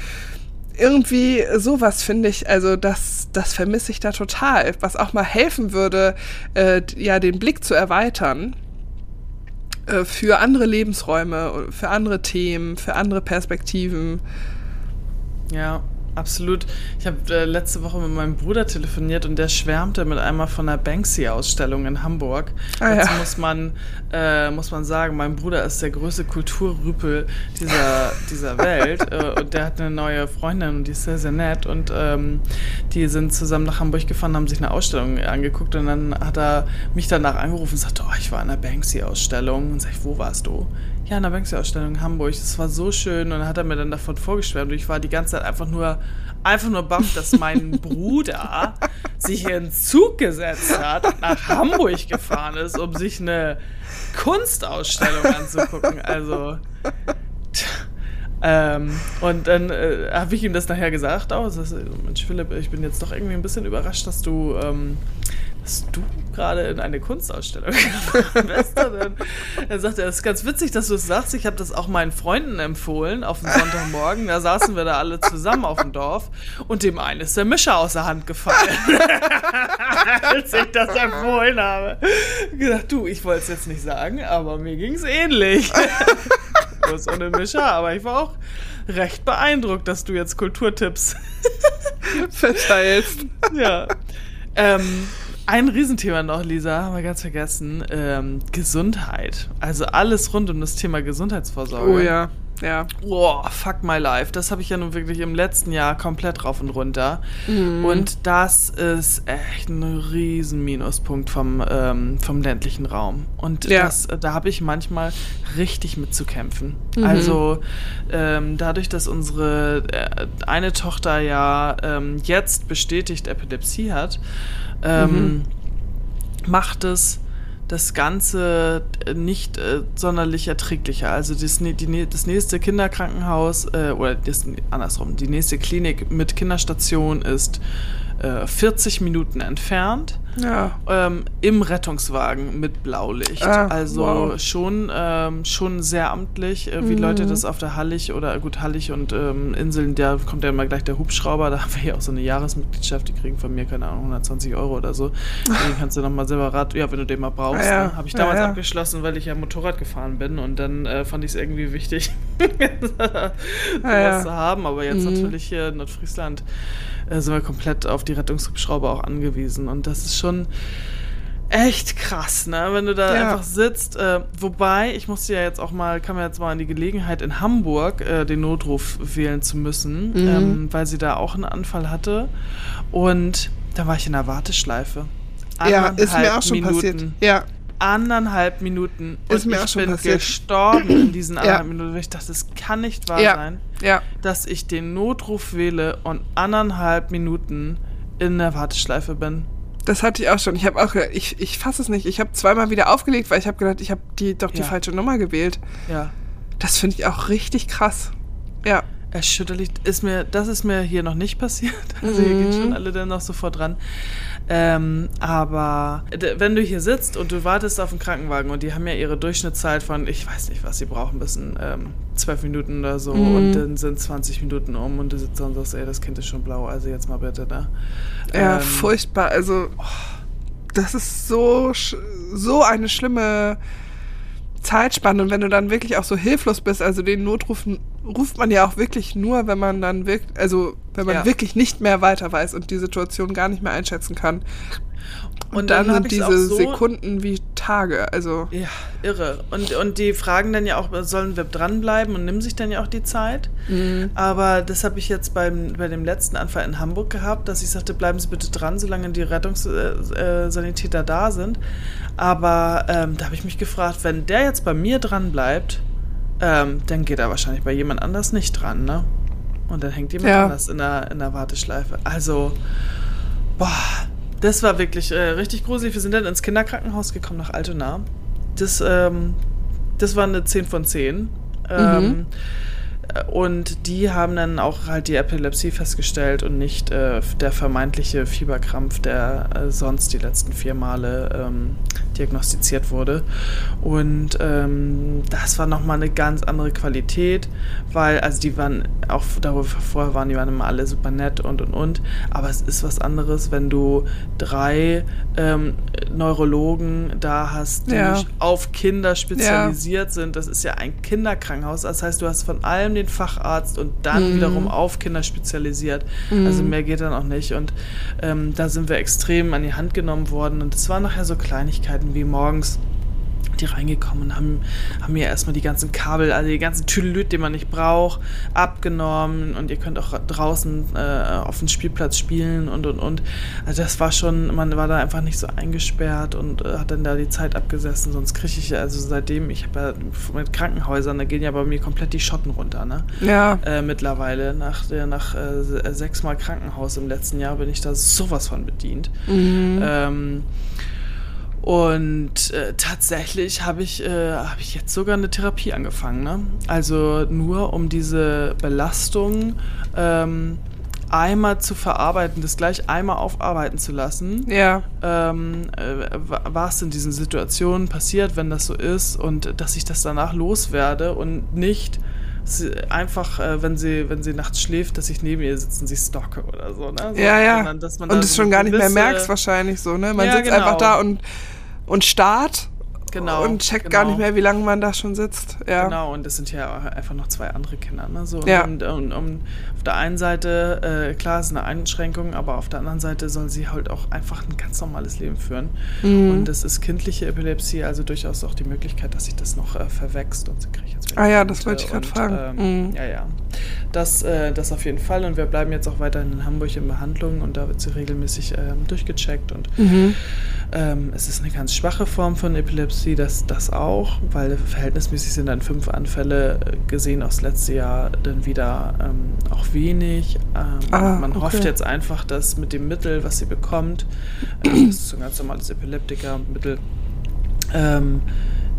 irgendwie sowas finde ich, also das, das vermisse ich da total, was auch mal helfen würde, äh, ja, den Blick zu erweitern äh, für andere Lebensräume, für andere Themen, für andere Perspektiven. Ja, Absolut. Ich habe äh, letzte Woche mit meinem Bruder telefoniert und der schwärmte mit einmal von einer Banksy-Ausstellung in Hamburg. Ah, Dazu ja. muss man, äh, muss man sagen, mein Bruder ist der größte Kulturrüpel dieser, dieser Welt äh, und der hat eine neue Freundin und die ist sehr, sehr nett und ähm, die sind zusammen nach Hamburg gefahren, haben sich eine Ausstellung angeguckt und dann hat er mich danach angerufen und sagte, oh, ich war in einer Banksy-Ausstellung. Und sag ich, wo warst du? Ja, in der Banksy-Ausstellung in Hamburg. Das war so schön. Und dann hat er mir dann davon vorgeschwärmt. Und ich war die ganze Zeit einfach nur, einfach nur baff, dass mein Bruder sich in den Zug gesetzt hat und nach Hamburg gefahren ist, um sich eine Kunstausstellung anzugucken. Also. Ähm, und dann äh, habe ich ihm das nachher gesagt. Oh, das ist, Mensch, Philipp, ich bin jetzt doch irgendwie ein bisschen überrascht, dass du ähm, dass du gerade in eine Kunstausstellung bist. Dann sagt er, es ist ganz witzig, dass du es sagst. Ich habe das auch meinen Freunden empfohlen auf dem Sonntagmorgen. Da saßen wir da alle zusammen auf dem Dorf und dem einen ist der Mischer aus der Hand gefallen. Als ich das empfohlen habe. Ich gesagt, du, ich wollte es jetzt nicht sagen, aber mir ging es ähnlich. Bloß ohne Mischer, aber ich war auch recht beeindruckt, dass du jetzt Kulturtipps verteilst. Ja. Ähm, ein Riesenthema noch, Lisa, haben wir ganz vergessen. Ähm, Gesundheit. Also alles rund um das Thema Gesundheitsvorsorge. Oh ja, ja. Boah, fuck my life. Das habe ich ja nun wirklich im letzten Jahr komplett rauf und runter. Mhm. Und das ist echt ein riesen Minuspunkt vom, ähm, vom ländlichen Raum. Und ja. das, da habe ich manchmal richtig mit zu kämpfen. Mhm. Also ähm, dadurch, dass unsere äh, eine Tochter ja ähm, jetzt bestätigt Epilepsie hat, ähm, mhm. macht es das Ganze nicht äh, sonderlich erträglicher. Also das, die, das nächste Kinderkrankenhaus äh, oder das, andersrum, die nächste Klinik mit Kinderstation ist äh, 40 Minuten entfernt. Ja. Ähm, Im Rettungswagen mit Blaulicht. Ah, also wow. schon, ähm, schon sehr amtlich, äh, wie mhm. Leute das auf der Hallig oder gut, Hallig und ähm, Inseln, da kommt ja immer gleich der Hubschrauber, da haben wir hier auch so eine Jahresmitgliedschaft, die kriegen von mir, keine Ahnung, 120 Euro oder so. Den kannst du nochmal separat, ja, wenn du den mal brauchst. Ja, ja. Habe ich damals ja, abgeschlossen, weil ich ja Motorrad gefahren bin und dann äh, fand ich es irgendwie wichtig, sowas zu haben. Aber jetzt mhm. natürlich hier in Nordfriesland äh, sind wir komplett auf die Rettungshubschrauber auch angewiesen. Und das ist schon echt krass, ne? Wenn du da ja. einfach sitzt. Äh, wobei, ich musste ja jetzt auch mal, kam ja jetzt mal an die Gelegenheit, in Hamburg äh, den Notruf wählen zu müssen, mhm. ähm, weil sie da auch einen Anfall hatte. Und da war ich in der Warteschleife. Ja, ist mir auch schon Minuten. passiert. Ja anderthalb Minuten und mir ich bin passiert. gestorben in diesen anderthalb ja. Minuten. Ich dachte, das kann nicht wahr ja. sein, ja. dass ich den Notruf wähle und anderthalb Minuten in der Warteschleife bin. Das hatte ich auch schon. Ich habe auch, ich, ich fasse es nicht. Ich habe zweimal wieder aufgelegt, weil ich habe gedacht, ich habe die doch die falsche Nummer gewählt. Ja. Das finde ich auch richtig krass. Ja. Erschütterlich ist mir, das ist mir hier noch nicht passiert. Also mhm. hier gehen schon alle dann noch sofort dran. Ähm, aber wenn du hier sitzt und du wartest auf einen Krankenwagen und die haben ja ihre Durchschnittszeit von, ich weiß nicht, was sie brauchen müssen, ähm, zwölf Minuten oder so mhm. und dann sind 20 Minuten um und du sitzt und sagst, ey, das Kind ist schon blau, also jetzt mal bitte, ne? Ja, ähm, furchtbar. Also, oh, das ist so, so eine schlimme Zeitspanne und wenn du dann wirklich auch so hilflos bist, also den Notruf ruft man ja auch wirklich nur, wenn man dann wirklich, also wenn man ja. wirklich nicht mehr weiter weiß und die Situation gar nicht mehr einschätzen kann. Und, und dann, dann sind diese so Sekunden wie Tage, also. Ja, irre. Und, und die fragen dann ja auch, sollen wir dranbleiben und nehmen sich dann ja auch die Zeit. Mhm. Aber das habe ich jetzt beim, bei dem letzten Anfall in Hamburg gehabt, dass ich sagte, bleiben Sie bitte dran, solange die Rettungssanitäter da sind. Aber ähm, da habe ich mich gefragt, wenn der jetzt bei mir dran bleibt, ähm, dann geht er wahrscheinlich bei jemand anders nicht dran, ne? Und dann hängt jemand ja. anders in der, in der Warteschleife. Also, boah, das war wirklich äh, richtig gruselig. Wir sind dann ins Kinderkrankenhaus gekommen nach Altona. Das, ähm, das war eine 10 von 10. Ähm, mhm. Und die haben dann auch halt die Epilepsie festgestellt und nicht äh, der vermeintliche Fieberkrampf, der äh, sonst die letzten vier Male ähm, diagnostiziert wurde. Und ähm, das war nochmal eine ganz andere Qualität, weil, also die waren auch darüber vorher waren, die waren immer alle super nett und und und. Aber es ist was anderes, wenn du drei ähm, Neurologen da hast, die Ja. auf Kinder spezialisiert sind. Das ist ja ein Kinderkrankenhaus. Das heißt, du hast von allem den Facharzt und dann wiederum auf Kinder spezialisiert. Also mehr geht dann auch nicht. Und ähm, da sind wir extrem an die Hand genommen worden. Und es waren nachher so Kleinigkeiten wie morgens die reingekommen und haben, haben mir erstmal die ganzen Kabel, also die ganzen Tüdelüt, die man nicht braucht, abgenommen und ihr könnt auch draußen äh, auf dem Spielplatz spielen und und und. Also das war schon, man war da einfach nicht so eingesperrt und äh, hat dann da die Zeit abgesessen, sonst kriege ich ja, also seitdem, ich habe ja mit Krankenhäusern, da gehen ja bei mir komplett die Schotten runter, ne? Ja. Äh, mittlerweile. Nach, der, nach äh, se- sechsmal Krankenhaus im letzten Jahr bin ich da sowas von bedient. Ähm, und äh, tatsächlich habe ich, äh, hab ich jetzt sogar eine Therapie angefangen. Ne? Also nur um diese Belastung ähm, einmal zu verarbeiten, das gleich einmal aufarbeiten zu lassen Ja. ähm, äh, wa- was in diesen Situationen passiert, wenn das so ist und dass ich das danach loswerde und nicht einfach, äh, wenn sie, wenn sie nachts schläft, dass ich neben ihr sitze und sie stocke oder so. Ne? so Ja, ja. sondern, da und es so schon gar nicht mehr merkst wahrscheinlich so, ne? Man Ja, sitzt genau. einfach da und, und starrt Genau, und checkt genau. gar nicht mehr, wie lange man da schon sitzt. Ja. Genau, und das sind ja einfach noch zwei andere Kinder. Ne? So, Ja. und, und, und auf der einen Seite, äh, klar, ist eine Einschränkung, aber auf der anderen Seite soll sie halt auch einfach ein ganz normales Leben führen. Mhm. Und das ist kindliche Epilepsie, also durchaus auch die Möglichkeit, dass sich das noch äh, verwächst. Und sie kriegt jetzt wieder Ah ja, das wollte ich grad und, fragen. Ähm, Mhm. Ja, ja. Das, äh, das auf jeden Fall. Und wir bleiben jetzt auch weiterhin in Hamburg in Behandlung und da wird sie regelmäßig ähm, durchgecheckt und Mhm. Ähm, es ist eine ganz schwache Form von Epilepsie, das, das auch, weil verhältnismäßig sind dann fünf Anfälle äh, gesehen aus letztes Jahr dann wieder ähm, auch wenig. Ähm, Ah, man okay. hofft jetzt einfach, dass mit dem Mittel, was sie bekommt, ähm, das ist so ein ganz normales Epileptikermittel, ähm,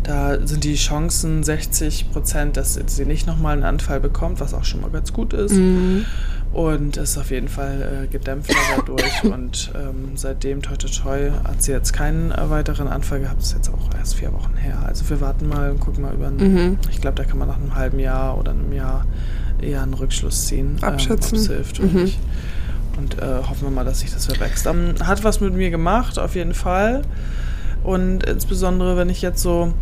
da sind die Chancen 60 Prozent, dass sie nicht nochmal einen Anfall bekommt, was auch schon mal ganz gut ist. Mhm. Und ist auf jeden Fall äh, gedämpfter dadurch. Und ähm, seitdem, toi toi toi, hat sie jetzt keinen äh, weiteren Anfall gehabt. Das ist jetzt auch erst vier Wochen her. Also wir warten mal und gucken mal über ein, Mhm. Ich glaube, da kann man nach einem halben Jahr oder einem Jahr eher einen Rückschluss ziehen. Abschätzen. Ähm, ob es hilft Mhm. nicht. Und äh, hoffen wir mal, dass sich das verwächst. Ähm, hat was mit mir gemacht, auf jeden Fall. Und insbesondere, wenn ich jetzt so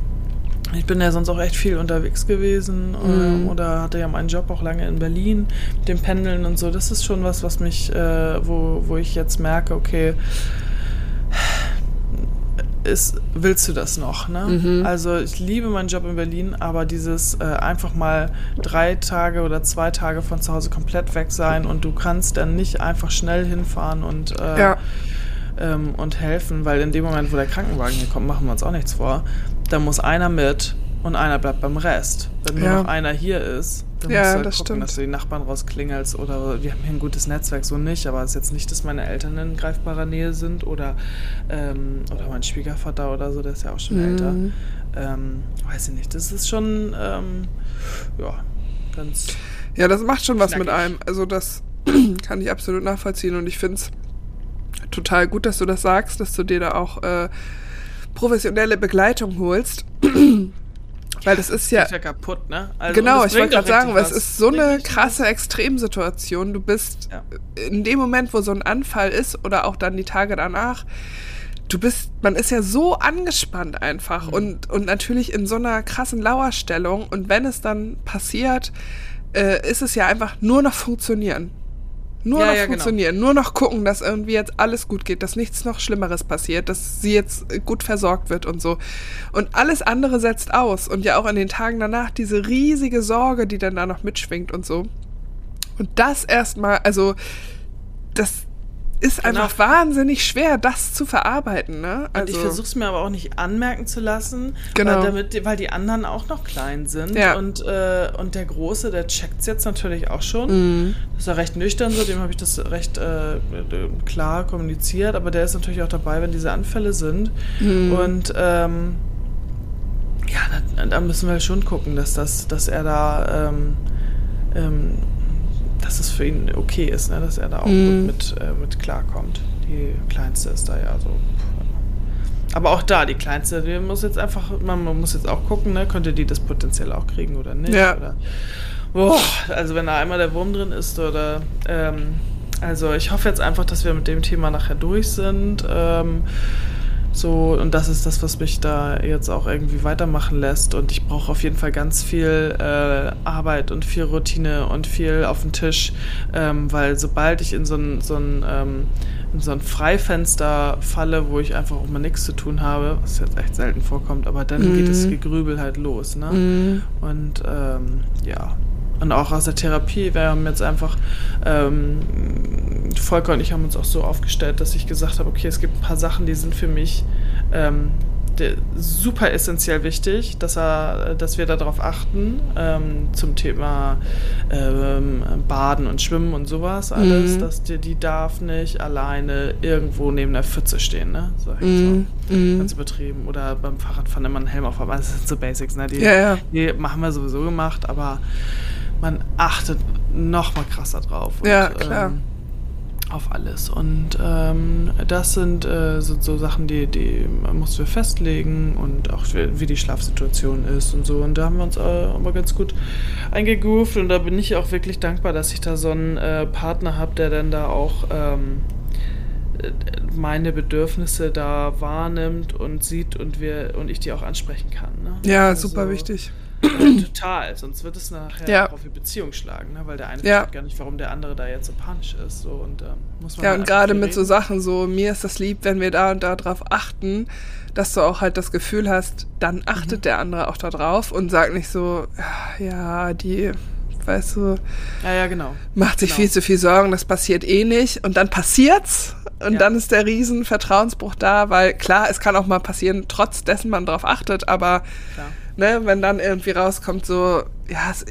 ich bin ja sonst auch echt viel unterwegs gewesen ähm, Mhm. oder hatte ja meinen Job auch lange in Berlin mit dem Pendeln und so. Das ist schon was, was mich, äh, wo, wo ich jetzt merke, okay, ist, willst du das noch? Ne? Mhm. Also ich liebe meinen Job in Berlin, aber dieses äh, einfach mal drei Tage oder zwei Tage von zu Hause komplett weg sein und du kannst dann nicht einfach schnell hinfahren und äh, Ja. ähm, und helfen, weil in dem Moment, wo der Krankenwagen hier kommt, machen wir uns auch nichts vor. Da muss einer mit und einer bleibt beim Rest. Wenn nur Ja. noch einer hier ist, dann Ja, musst du halt das gucken, stimmt. dass du die Nachbarn rausklingelst oder wir haben hier ein gutes Netzwerk, so nicht, aber es ist jetzt nicht, dass meine Eltern in greifbarer Nähe sind oder, ähm, oder mein Schwiegervater oder so, der ist ja auch schon älter. Mhm. Ähm, weiß ich nicht, das ist schon, ähm, ja, ganz Ja, das macht schon was mit einem. Also das kann ich absolut nachvollziehen und ich finde es total gut, dass du das sagst, dass du dir da auch äh, professionelle Begleitung holst. Weil das ist ja, ist ja kaputt, ne? Also, genau, ich wollte gerade sagen, weil es ist so eine krasse Extremsituation. Du bist Ja. in dem Moment, wo so ein Anfall ist oder auch dann die Tage danach, du bist, man ist ja so angespannt einfach Mhm. und, und natürlich in so einer krassen Lauerstellung und wenn es dann passiert, äh, ist es ja einfach nur noch funktionieren. Nur Ja, noch ja, genau. funktionieren, nur noch gucken, dass irgendwie jetzt alles gut geht, dass nichts noch Schlimmeres passiert, dass sie jetzt gut versorgt wird und so. Und alles andere setzt aus. Und ja auch in den Tagen danach diese riesige Sorge, die dann da noch mitschwingt und so. Und das erstmal, also das ist Genau. einfach wahnsinnig schwer, das zu verarbeiten, ne? Und Also, ich versuche es mir aber auch nicht anmerken zu lassen, Genau. weil, damit, weil die anderen auch noch klein sind. Ja. Und, äh, und der Große, der checkt es jetzt natürlich auch schon. Mhm. Das ist ja recht nüchtern so, dem habe ich das recht äh, klar kommuniziert, aber der ist natürlich auch dabei, wenn diese Anfälle sind. Mhm. Und ähm, ja, da, da müssen wir schon gucken, dass, das, dass er da ähm, ähm, dass es für ihn okay ist, ne? dass er da auch Mhm. gut mit, äh, mit klarkommt. Die Kleinste ist da ja so. Aber auch da, die Kleinste, die muss jetzt einfach, man, man muss jetzt auch gucken, ne? könnte die das potenziell auch kriegen oder nicht. Ja. Oder, boah, also wenn da einmal der Wurm drin ist oder ähm, also ich hoffe jetzt einfach, dass wir mit dem Thema nachher durch sind. Ähm, so, und das ist das, was mich da jetzt auch irgendwie weitermachen lässt. Und ich brauche auf jeden Fall ganz viel äh, Arbeit und viel Routine und viel auf den Tisch, ähm, weil sobald ich in so ein, so ein, ähm, in so ein Freifenster falle, wo ich einfach auch mal nichts zu tun habe, was jetzt echt selten vorkommt, aber dann geht das Gegrübel halt los. Ne? Mhm. Und ähm, ja, und auch aus der Therapie, wir haben jetzt einfach, ähm, Volker und ich haben uns auch so aufgestellt, dass ich gesagt habe, okay, es gibt ein paar Sachen, die sind für mich ähm, super essentiell wichtig, dass, er, dass wir darauf achten, ähm, zum Thema ähm, Baden und Schwimmen und sowas alles, Mhm. dass die, die darf nicht alleine irgendwo neben der Pfütze stehen, ne? Jetzt Mhm. mal. Mhm. Ganz übertrieben. Oder beim Fahrradfahren immer einen Helm auf, aber das sind so Basics, ne? Die, Ja, ja. die machen wir sowieso gemacht, aber man achtet noch mal krasser drauf. Ja, klar. Ähm, auf alles. Und ähm, das sind, äh, sind so Sachen, die, die mussten wir festlegen und auch wie die Schlafsituation ist und so. Und da haben wir uns äh, aber ganz gut eingegroovt und da bin ich auch wirklich dankbar, dass ich da so einen äh, Partner habe, der dann da auch ähm, äh, meine Bedürfnisse da wahrnimmt und sieht und wir und ich die auch ansprechen kann. Ne? Ja, Also, super wichtig. Total, sonst wird es nachher Ja. auf die Beziehung schlagen, ne? weil der eine Ja. gar nicht, warum der andere da jetzt so panisch ist. So, und, ähm, muss man Ja, halt und gerade mit so. Sachen, so mir ist das lieb, wenn wir da und da drauf achten, dass du auch halt das Gefühl hast, dann achtet der andere auch da drauf und sagt nicht so, "Ah, ja, die, weißt du, Ja, ja, genau. macht sich Genau. viel zu viel Sorgen, das passiert eh nicht. Und dann passiert's und Ja. dann ist der riesen Vertrauensbruch da, weil klar, es kann auch mal passieren, trotz dessen man drauf achtet, aber ne, wenn dann irgendwie rauskommt, so, ja, es,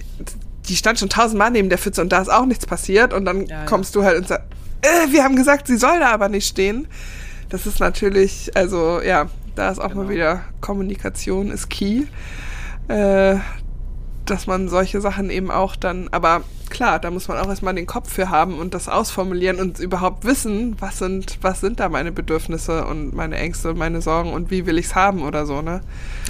die stand schon tausendmal neben der Pfütze und da ist auch nichts passiert und dann Ja, ja. kommst du halt und sagst, äh, wir haben gesagt, sie soll da aber nicht stehen. Das ist natürlich, also ja, da ist auch mal Genau. wieder Kommunikation ist key. Äh, dass man solche Sachen eben auch dann, aber klar, da muss man auch erstmal den Kopf für haben und das ausformulieren und überhaupt wissen, was sind, was sind da meine Bedürfnisse und meine Ängste und meine Sorgen und wie will ich's haben oder so, ne?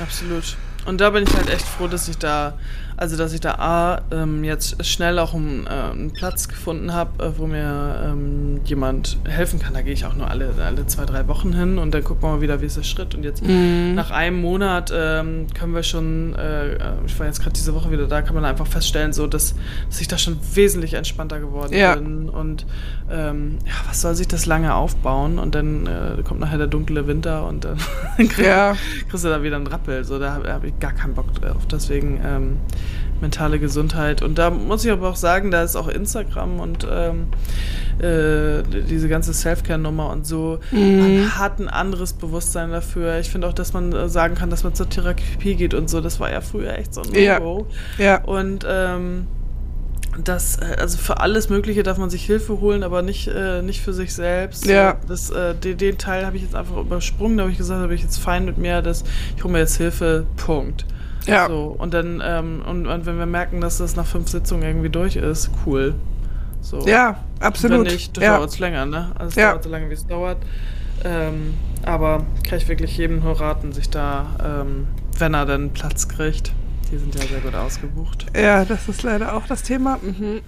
Absolut. Und da bin ich halt echt froh, dass ich da, also dass ich da A, ähm, jetzt schnell auch einen, äh, einen Platz gefunden habe, äh, wo mir ähm, jemand helfen kann. Da gehe ich auch nur alle, alle zwei, drei Wochen hin und dann gucken wir mal wieder, wie ist der Schritt. Und jetzt nach einem Monat ähm, können wir schon, äh, äh, ich war jetzt gerade diese Woche wieder da, kann man einfach feststellen, so dass, dass ich da schon wesentlich entspannter geworden Ja. bin. Und ähm, ja, was soll sich das lange aufbauen? Und dann äh, kommt nachher der dunkle Winter und dann krieg, Ja. kriegst du da wieder einen Rappel. So, da habe hab ich gar keinen Bock drauf. Deswegen ähm, mentale Gesundheit. Und da muss ich aber auch sagen, da ist auch Instagram und ähm, äh, diese ganze Selfcare-Nummer und so. Man hat ein anderes Bewusstsein dafür. Ich finde auch, dass man äh, sagen kann, dass man zur Therapie geht und so. Das war ja früher echt so ein Ja. No-Go. Ja. Und ähm, das, äh, also für alles Mögliche darf man sich Hilfe holen, aber nicht, äh, nicht für sich selbst. Ja. Das, äh, den, den Teil habe ich jetzt einfach übersprungen, da habe ich gesagt, da bin ich jetzt fein mit mir, dass ich hole mir jetzt Hilfe, Punkt. Ja. So, und dann, ähm, und, und wenn wir merken, dass das nach fünf Sitzungen irgendwie durch ist, cool. So. Ja, absolut. Wenn nicht, ja. dauert es länger, ne? Also es Ja. dauert so lange, wie es dauert. Ähm, aber kann ich wirklich jedem nur raten, sich da, ähm, wenn er dann Platz kriegt, die sind ja sehr gut ausgebucht. Ja, das ist leider auch das Thema. Mhm.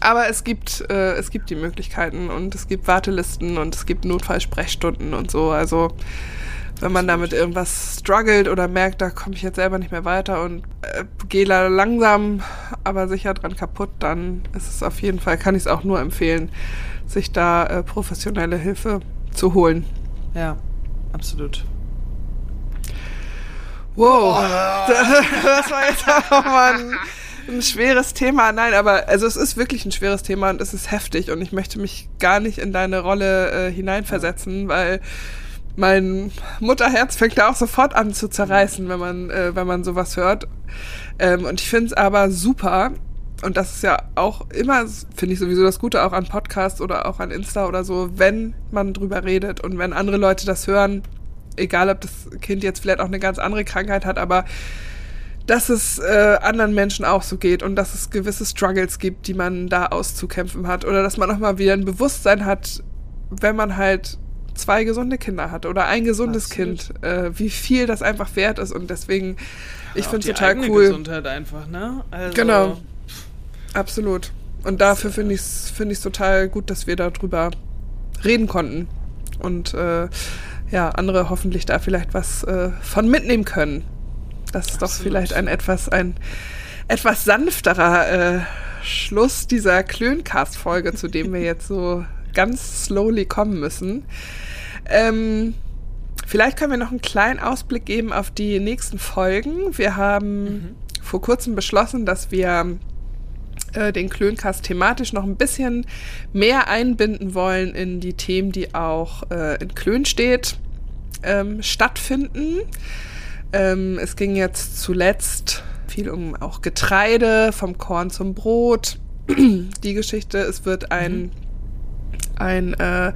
Aber es gibt, äh, es gibt die Möglichkeiten und es gibt Wartelisten und es gibt Notfallsprechstunden und so. Also wenn man damit irgendwas struggelt oder merkt, da komme ich jetzt selber nicht mehr weiter und äh, gehe langsam, aber sicher dran kaputt, dann ist es auf jeden Fall, kann ich es auch nur empfehlen, sich da äh, professionelle Hilfe zu holen. Ja, absolut. Wow, das war jetzt auch mal ein, ein schweres Thema. Nein, aber also es ist wirklich ein schweres Thema und es ist heftig und ich möchte mich gar nicht in deine Rolle äh, hineinversetzen, weil mein Mutterherz fängt da auch sofort an zu zerreißen, wenn man, äh, wenn man sowas hört. Ähm, und ich finde es aber super. Und das ist ja auch immer, finde ich sowieso das Gute auch an Podcasts oder auch an Insta oder so, wenn man drüber redet und wenn andere Leute das hören, egal ob das Kind jetzt vielleicht auch eine ganz andere Krankheit hat, aber dass es äh, anderen Menschen auch so geht und dass es gewisse Struggles gibt, die man da auszukämpfen hat. Oder dass man auch mal wieder ein Bewusstsein hat, wenn man halt zwei gesunde Kinder hat oder ein gesundes Absolut. Kind, äh, wie viel das einfach wert ist. Und deswegen, ich finde es total cool. Gesundheit einfach, ne? Also genau. Absolut. Und dafür finde ich es find total gut, dass wir darüber reden konnten. Und äh, ja, andere hoffentlich da vielleicht was äh, von mitnehmen können. Das ist Absolut. doch vielleicht ein etwas, ein etwas sanfterer äh, Schluss dieser Klöncast-Folge, zu dem wir jetzt so ganz slowly kommen müssen. Ähm, vielleicht können wir noch einen kleinen Ausblick geben auf die nächsten Folgen. Wir haben mhm. vor kurzem beschlossen, dass wir äh, den Klöncast thematisch noch ein bisschen mehr einbinden wollen in die Themen, die auch äh, in Klön steht, ähm, stattfinden. Ähm, es ging jetzt zuletzt viel um auch Getreide, vom Korn zum Brot. Die Geschichte, es wird ein, mhm. Ein äh,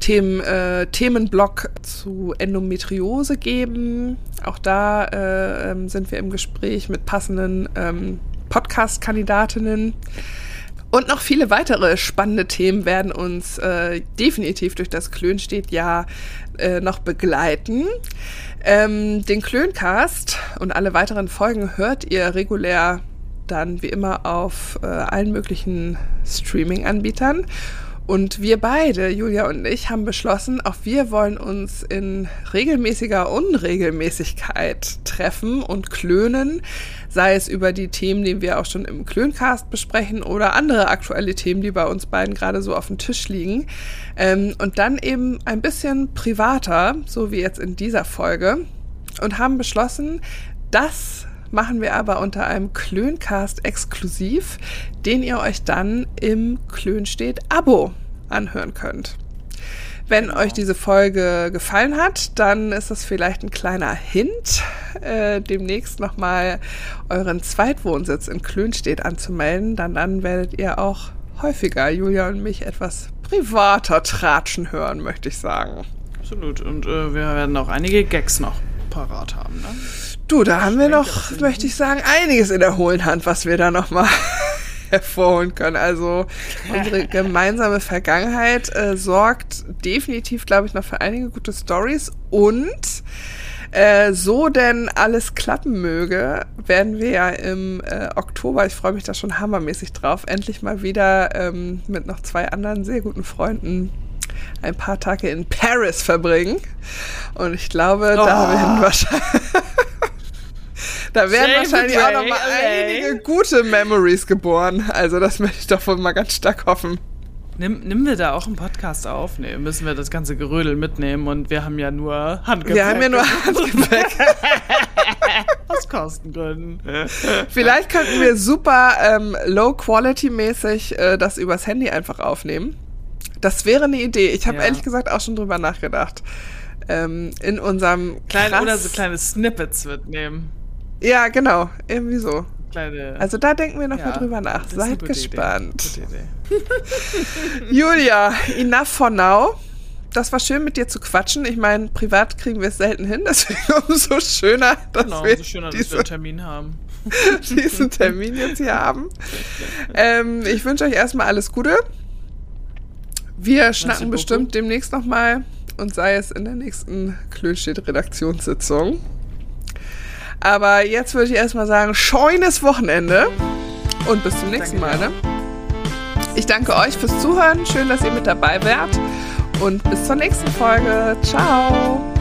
Themen, äh, Themenblock zu Endometriose geben. Auch da äh, ähm, sind wir im Gespräch mit passenden ähm, Podcast-Kandidatinnen. Und noch viele weitere spannende Themen werden uns äh, definitiv durch das Klönstedt-Jahr äh, noch begleiten. Ähm, den Klöncast und alle weiteren Folgen hört ihr regulär dann wie immer auf äh, allen möglichen Streaming-Anbietern. Und wir beide, Julia und ich, haben beschlossen, auch wir wollen uns in regelmäßiger Unregelmäßigkeit treffen und klönen, sei es über die Themen, die wir auch schon im Klöncast besprechen oder andere aktuelle Themen, die bei uns beiden gerade so auf dem Tisch liegen. Ähm, und dann eben ein bisschen privater, so wie jetzt in dieser Folge, und haben beschlossen, dass machen wir aber unter einem Klöncast exklusiv, den ihr euch dann im Klönstedt Abo anhören könnt. Wenn genau. euch diese Folge gefallen hat, dann ist das vielleicht ein kleiner Hint, äh, demnächst nochmal euren Zweitwohnsitz in Klönstedt anzumelden. Dann, dann werdet ihr auch häufiger Julia und mich etwas privater tratschen hören, möchte ich sagen. Absolut. Und äh, wir werden auch einige Gags noch parat haben. Ne? Du, da haben wir noch, möchte ich sagen, einiges in der hohlen Hand, was wir da nochmal hervorholen können. Also unsere gemeinsame Vergangenheit äh, sorgt definitiv, glaube ich, noch für einige gute Stories und äh, so denn alles klappen möge, werden wir ja im äh, Oktober, ich freue mich da schon hammermäßig drauf, endlich mal wieder ähm, mit noch zwei anderen sehr guten Freunden ein paar Tage in Paris verbringen. Und ich glaube, oh. da werden wahrscheinlich Da werden Save wahrscheinlich auch noch mal einige gute Memories geboren. Also das möchte ich doch wohl mal ganz stark hoffen. Nimm, nimm wir da auch einen Podcast auf? Nee, müssen wir das ganze Gerödel mitnehmen und wir haben ja nur Handgepäck. Wir haben ja nur Handgepäck. Aus Kostengründen. Vielleicht könnten wir super ähm, low-quality-mäßig äh, das übers Handy einfach aufnehmen. Das wäre eine Idee. Ich habe ja. ehrlich gesagt auch schon drüber nachgedacht. Ähm, in unserem Kleine, Oder so kleine Snippets mitnehmen. Ja, genau. Irgendwie so. Kleine, also da denken wir noch ja, mal drüber nach. Seid gespannt. Julia, enough for now. Das war schön mit dir zu quatschen. Ich meine, privat kriegen wir es selten hin, deswegen umso schöner, dass genau, wir, schöner, diese, dass wir einen Termin haben. diesen Termin jetzt hier haben. Ähm, ich wünsche euch erstmal alles Gute. Wir schnacken bestimmt demnächst nochmal und sei es in der nächsten Klönstedt-Redaktionssitzung. Aber jetzt würde ich erstmal sagen, scheunes Wochenende und bis zum nächsten Mal. Ne? Ich danke euch fürs Zuhören. Schön, dass ihr mit dabei wärt. Und bis zur nächsten Folge. Ciao.